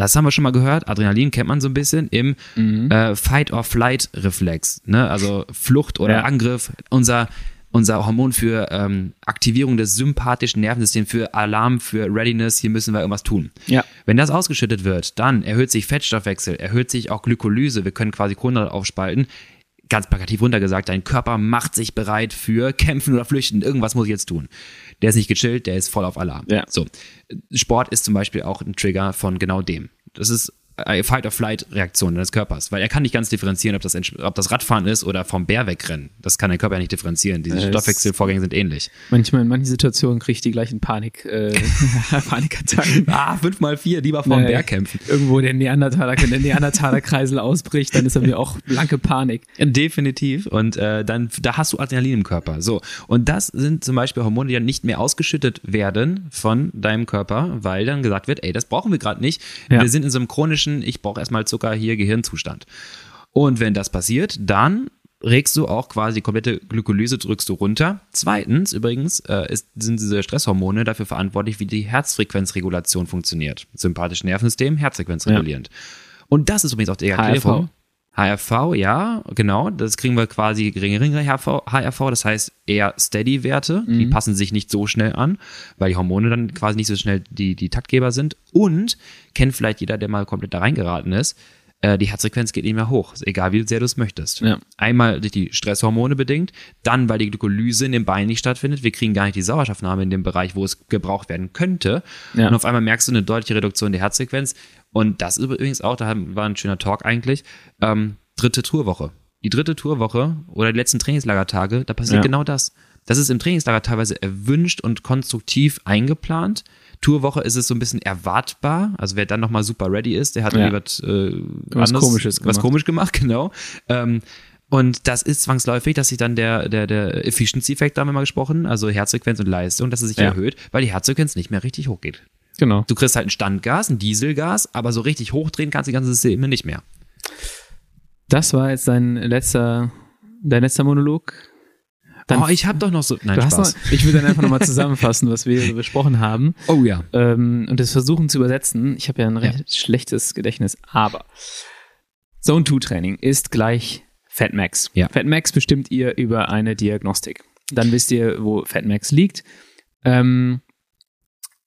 S1: Das haben wir schon mal gehört. Adrenalin kennt man so ein bisschen im äh, Fight-or-Flight-Reflex. Ne? Also Flucht oder
S2: Ja.
S1: Angriff. Unser, unser Hormon für ähm, Aktivierung des sympathischen Nervensystems, für Alarm, für Readiness. Hier müssen wir irgendwas tun.
S2: Ja.
S1: Wenn das ausgeschüttet wird, dann erhöht sich Fettstoffwechsel, erhöht sich auch Glykolyse. Wir können quasi Kohlenhydrate aufspalten. Ganz plakativ runtergesagt, dein Körper macht sich bereit für Kämpfen oder Flüchten. Irgendwas muss ich jetzt tun. Der ist nicht gechillt, der ist voll auf Alarm.
S2: Ja.
S1: So. Sport ist zum Beispiel auch ein Trigger von genau dem. Das ist Fight-or-Flight-Reaktion deines Körpers, weil er kann nicht ganz differenzieren, ob das, ob das Radfahren ist oder vom Bär wegrennen. Das kann dein Körper ja nicht differenzieren. Diese
S2: Es-
S1: Stoffwechselvorgänge sind ähnlich.
S2: Manchmal in manchen Situationen kriege ich die gleichen Panik, äh, Panikattacken.
S1: Ah, fünf mal vier, lieber vom. Bär kämpfen.
S2: Irgendwo der Neandertaler, wenn der Neandertaler-Kreisel ausbricht, dann ist er mir auch blanke Panik.
S1: Ja, definitiv. Und äh, dann, da hast du Adrenalin im Körper. So. Und das sind zum Beispiel Hormone, die dann nicht mehr ausgeschüttet werden von deinem Körper, weil dann gesagt wird, ey, das brauchen wir gerade nicht.
S2: Ja.
S1: Wir sind in so einem chronischen zwischen, ich brauche erstmal Zucker, hier Gehirnzustand. Und wenn das passiert, dann regst du auch quasi die komplette Glykolyse, drückst du runter. Zweitens, übrigens, äh, ist, sind diese Stresshormone dafür verantwortlich, wie die Herzfrequenzregulation funktioniert. Sympathisches Nervensystem, herzfrequenzregulierend. Ja. Und das ist übrigens auch der HRV. HRV, ja, genau. Das kriegen wir quasi geringere HRV, HRV das heißt eher Steady-Werte. Mhm. Die passen sich nicht so schnell an, weil die Hormone dann quasi nicht so schnell die, die Taktgeber sind. Und kennt vielleicht jeder, der mal komplett da reingeraten ist, äh, die Herzfrequenz geht nicht mehr hoch, egal wie sehr du es möchtest. Ja. Einmal durch die Stresshormone bedingt, dann weil die Glykolyse in den Beinen nicht stattfindet. Wir kriegen gar nicht die Sauerstoffnahme in dem Bereich, wo es gebraucht werden könnte. Ja. Und auf einmal merkst du eine deutliche Reduktion der Herzfrequenz. Und das ist übrigens auch, da war ein schöner Talk eigentlich, ähm, dritte Tourwoche. Die dritte Tourwoche oder die letzten Trainingslagertage, da passiert ja. genau das. Das ist im Trainingslager teilweise erwünscht und konstruktiv eingeplant. Tourwoche ist es so ein bisschen erwartbar. Also wer dann nochmal super ready ist, der hat ja. was, äh, was komisches gemacht. was komisch gemacht, genau. Ähm, und das ist zwangsläufig, dass sich dann der, der, der Efficiency-Effekt, da haben wir mal gesprochen, also Herzfrequenz und Leistung, dass es sich ja. erhöht, weil die Herzfrequenz nicht mehr richtig hochgeht.
S2: Genau.
S1: Du kriegst halt ein Standgas, ein Dieselgas, aber so richtig hochdrehen kannst du die ganze Systeme nicht mehr.
S2: Das war jetzt dein letzter, dein letzter Monolog.
S1: Dann, oh, ich habe doch noch so. Nein, Spaß.
S2: Noch, ich will dann einfach nochmal zusammenfassen, was wir besprochen haben.
S1: Oh ja.
S2: Ähm, und das versuchen zu übersetzen. Ich habe ja ein recht ja. schlechtes Gedächtnis, aber Zone 2 Training ist gleich Fatmax. Ja. Fatmax bestimmt ihr über eine Diagnostik. Dann wisst ihr, wo Fatmax liegt. Ähm,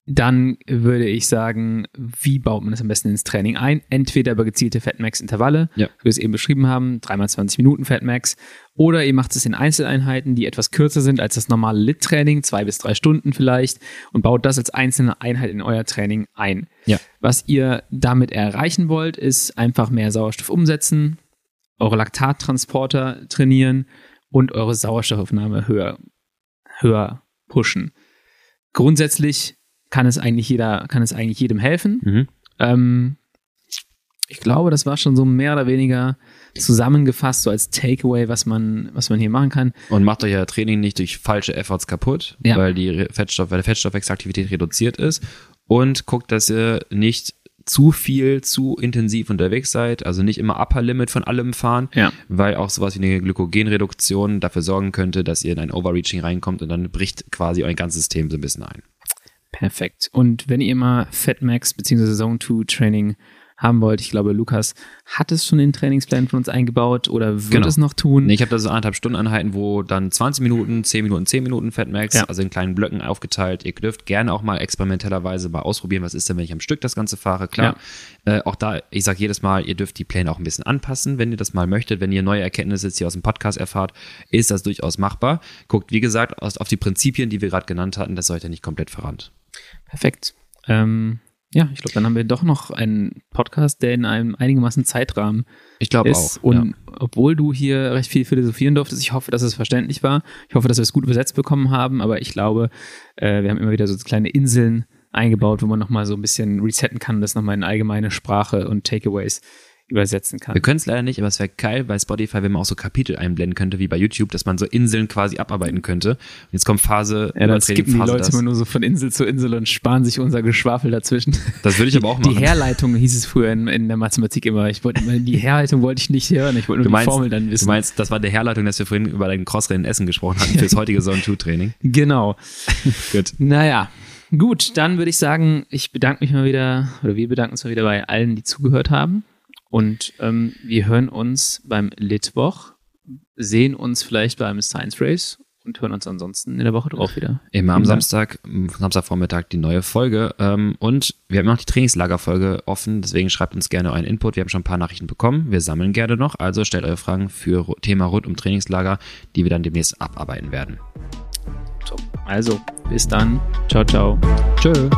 S2: dann würde ich sagen, wie baut man das am besten ins Training ein? Entweder über gezielte Fatmax-Intervalle, ja. wie wir es eben beschrieben haben, dreimal 20 Minuten Fatmax, oder ihr macht es in Einzeleinheiten, die etwas kürzer sind als das normale Lit-Training, zwei bis drei Stunden vielleicht, und baut das als einzelne Einheit in euer Training ein. Ja. Was ihr damit erreichen wollt, ist einfach mehr Sauerstoff umsetzen, eure Laktattransporter trainieren und eure Sauerstoffaufnahme höher, höher pushen. Grundsätzlich kann es eigentlich jeder, kann es eigentlich jedem helfen. Mhm. Ähm, ich glaube, das war schon so mehr oder weniger zusammengefasst, so als Takeaway, was man, was man hier machen kann.
S1: Und macht euch ja Training nicht durch falsche Efforts kaputt, ja. weil die Fettstoff, weil der Fettstoffwechselaktivität reduziert ist. Und guckt, dass ihr nicht zu viel, zu intensiv unterwegs seid, also nicht immer Upper Limit von allem fahren, ja. weil auch sowas wie eine Glykogenreduktion dafür sorgen könnte, dass ihr in ein Overreaching reinkommt und dann bricht quasi euer ganzes System so ein bisschen ein.
S2: Perfekt. Und wenn ihr mal Fatmax bzw. Zone 2 Training haben wollt, ich glaube, Lukas hat es schon in den Trainingsplan von uns eingebaut oder wird genau. es noch tun?
S1: Nee, ich habe da so anderthalb Stunden Einheiten, wo dann 20 Minuten, 10 Minuten, 10 Minuten Fatmax, ja. also in kleinen Blöcken aufgeteilt. Ihr dürft gerne auch mal experimentellerweise mal ausprobieren, was ist denn, wenn ich am Stück das Ganze fahre. Klar, ja. äh, auch da, ich sage jedes Mal, ihr dürft die Pläne auch ein bisschen anpassen, wenn ihr das mal möchtet. Wenn ihr neue Erkenntnisse jetzt hier aus dem Podcast erfahrt, ist das durchaus machbar. Guckt, wie gesagt, auf die Prinzipien, die wir gerade genannt hatten, das sollte nicht komplett verrannt.
S2: Perfekt. Ähm, ja, ich glaube, dann haben wir doch noch einen Podcast, der in einem einigermaßen Zeitrahmen
S1: ich glaube auch.
S2: Und ja. obwohl du hier recht viel philosophieren durftest, ich hoffe, dass es verständlich war. Ich hoffe, dass wir es gut übersetzt bekommen haben, aber ich glaube, äh, wir haben immer wieder so kleine Inseln eingebaut, wo man nochmal so ein bisschen resetten kann, das nochmal in allgemeine Sprache und Takeaways übersetzen kann.
S1: Wir können es leider nicht, aber es wäre geil bei Spotify, wenn man auch so Kapitel einblenden könnte, wie bei YouTube, dass man so Inseln quasi abarbeiten könnte. Und jetzt kommt Phase.
S2: Ja, dann skippen die Leute das. immer nur so von Insel zu Insel und sparen sich unser Geschwafel dazwischen.
S1: Das würde ich aber auch machen.
S2: Die Herleitung hieß es früher in, in der Mathematik immer. Ich wollte die Herleitung wollte ich nicht hören, ich wollte nur meinst, die Formel dann wissen.
S1: Du meinst, das war der Herleitung, dass wir vorhin über dein Crossrennen Essen gesprochen hatten fürs heutige Zone 2 Training.
S2: Genau. Gut. Naja. Gut, dann würde ich sagen, ich bedanke mich mal wieder, oder wir bedanken uns mal wieder bei allen, die zugehört haben. Und ähm, wir hören uns beim Litwoch, sehen uns vielleicht beim Science Race und hören uns ansonsten in der Woche drauf wieder.
S1: Immer am Samstag, Samstagvormittag die neue Folge. Ähm, und wir haben noch die Trainingslagerfolge offen, deswegen schreibt uns gerne euren Input. Wir haben schon ein paar Nachrichten bekommen. Wir sammeln gerne noch. Also stellt eure Fragen für Thema rund um Trainingslager, die wir dann demnächst abarbeiten werden.
S2: So, also, bis dann. Ciao, ciao.
S1: Tschö.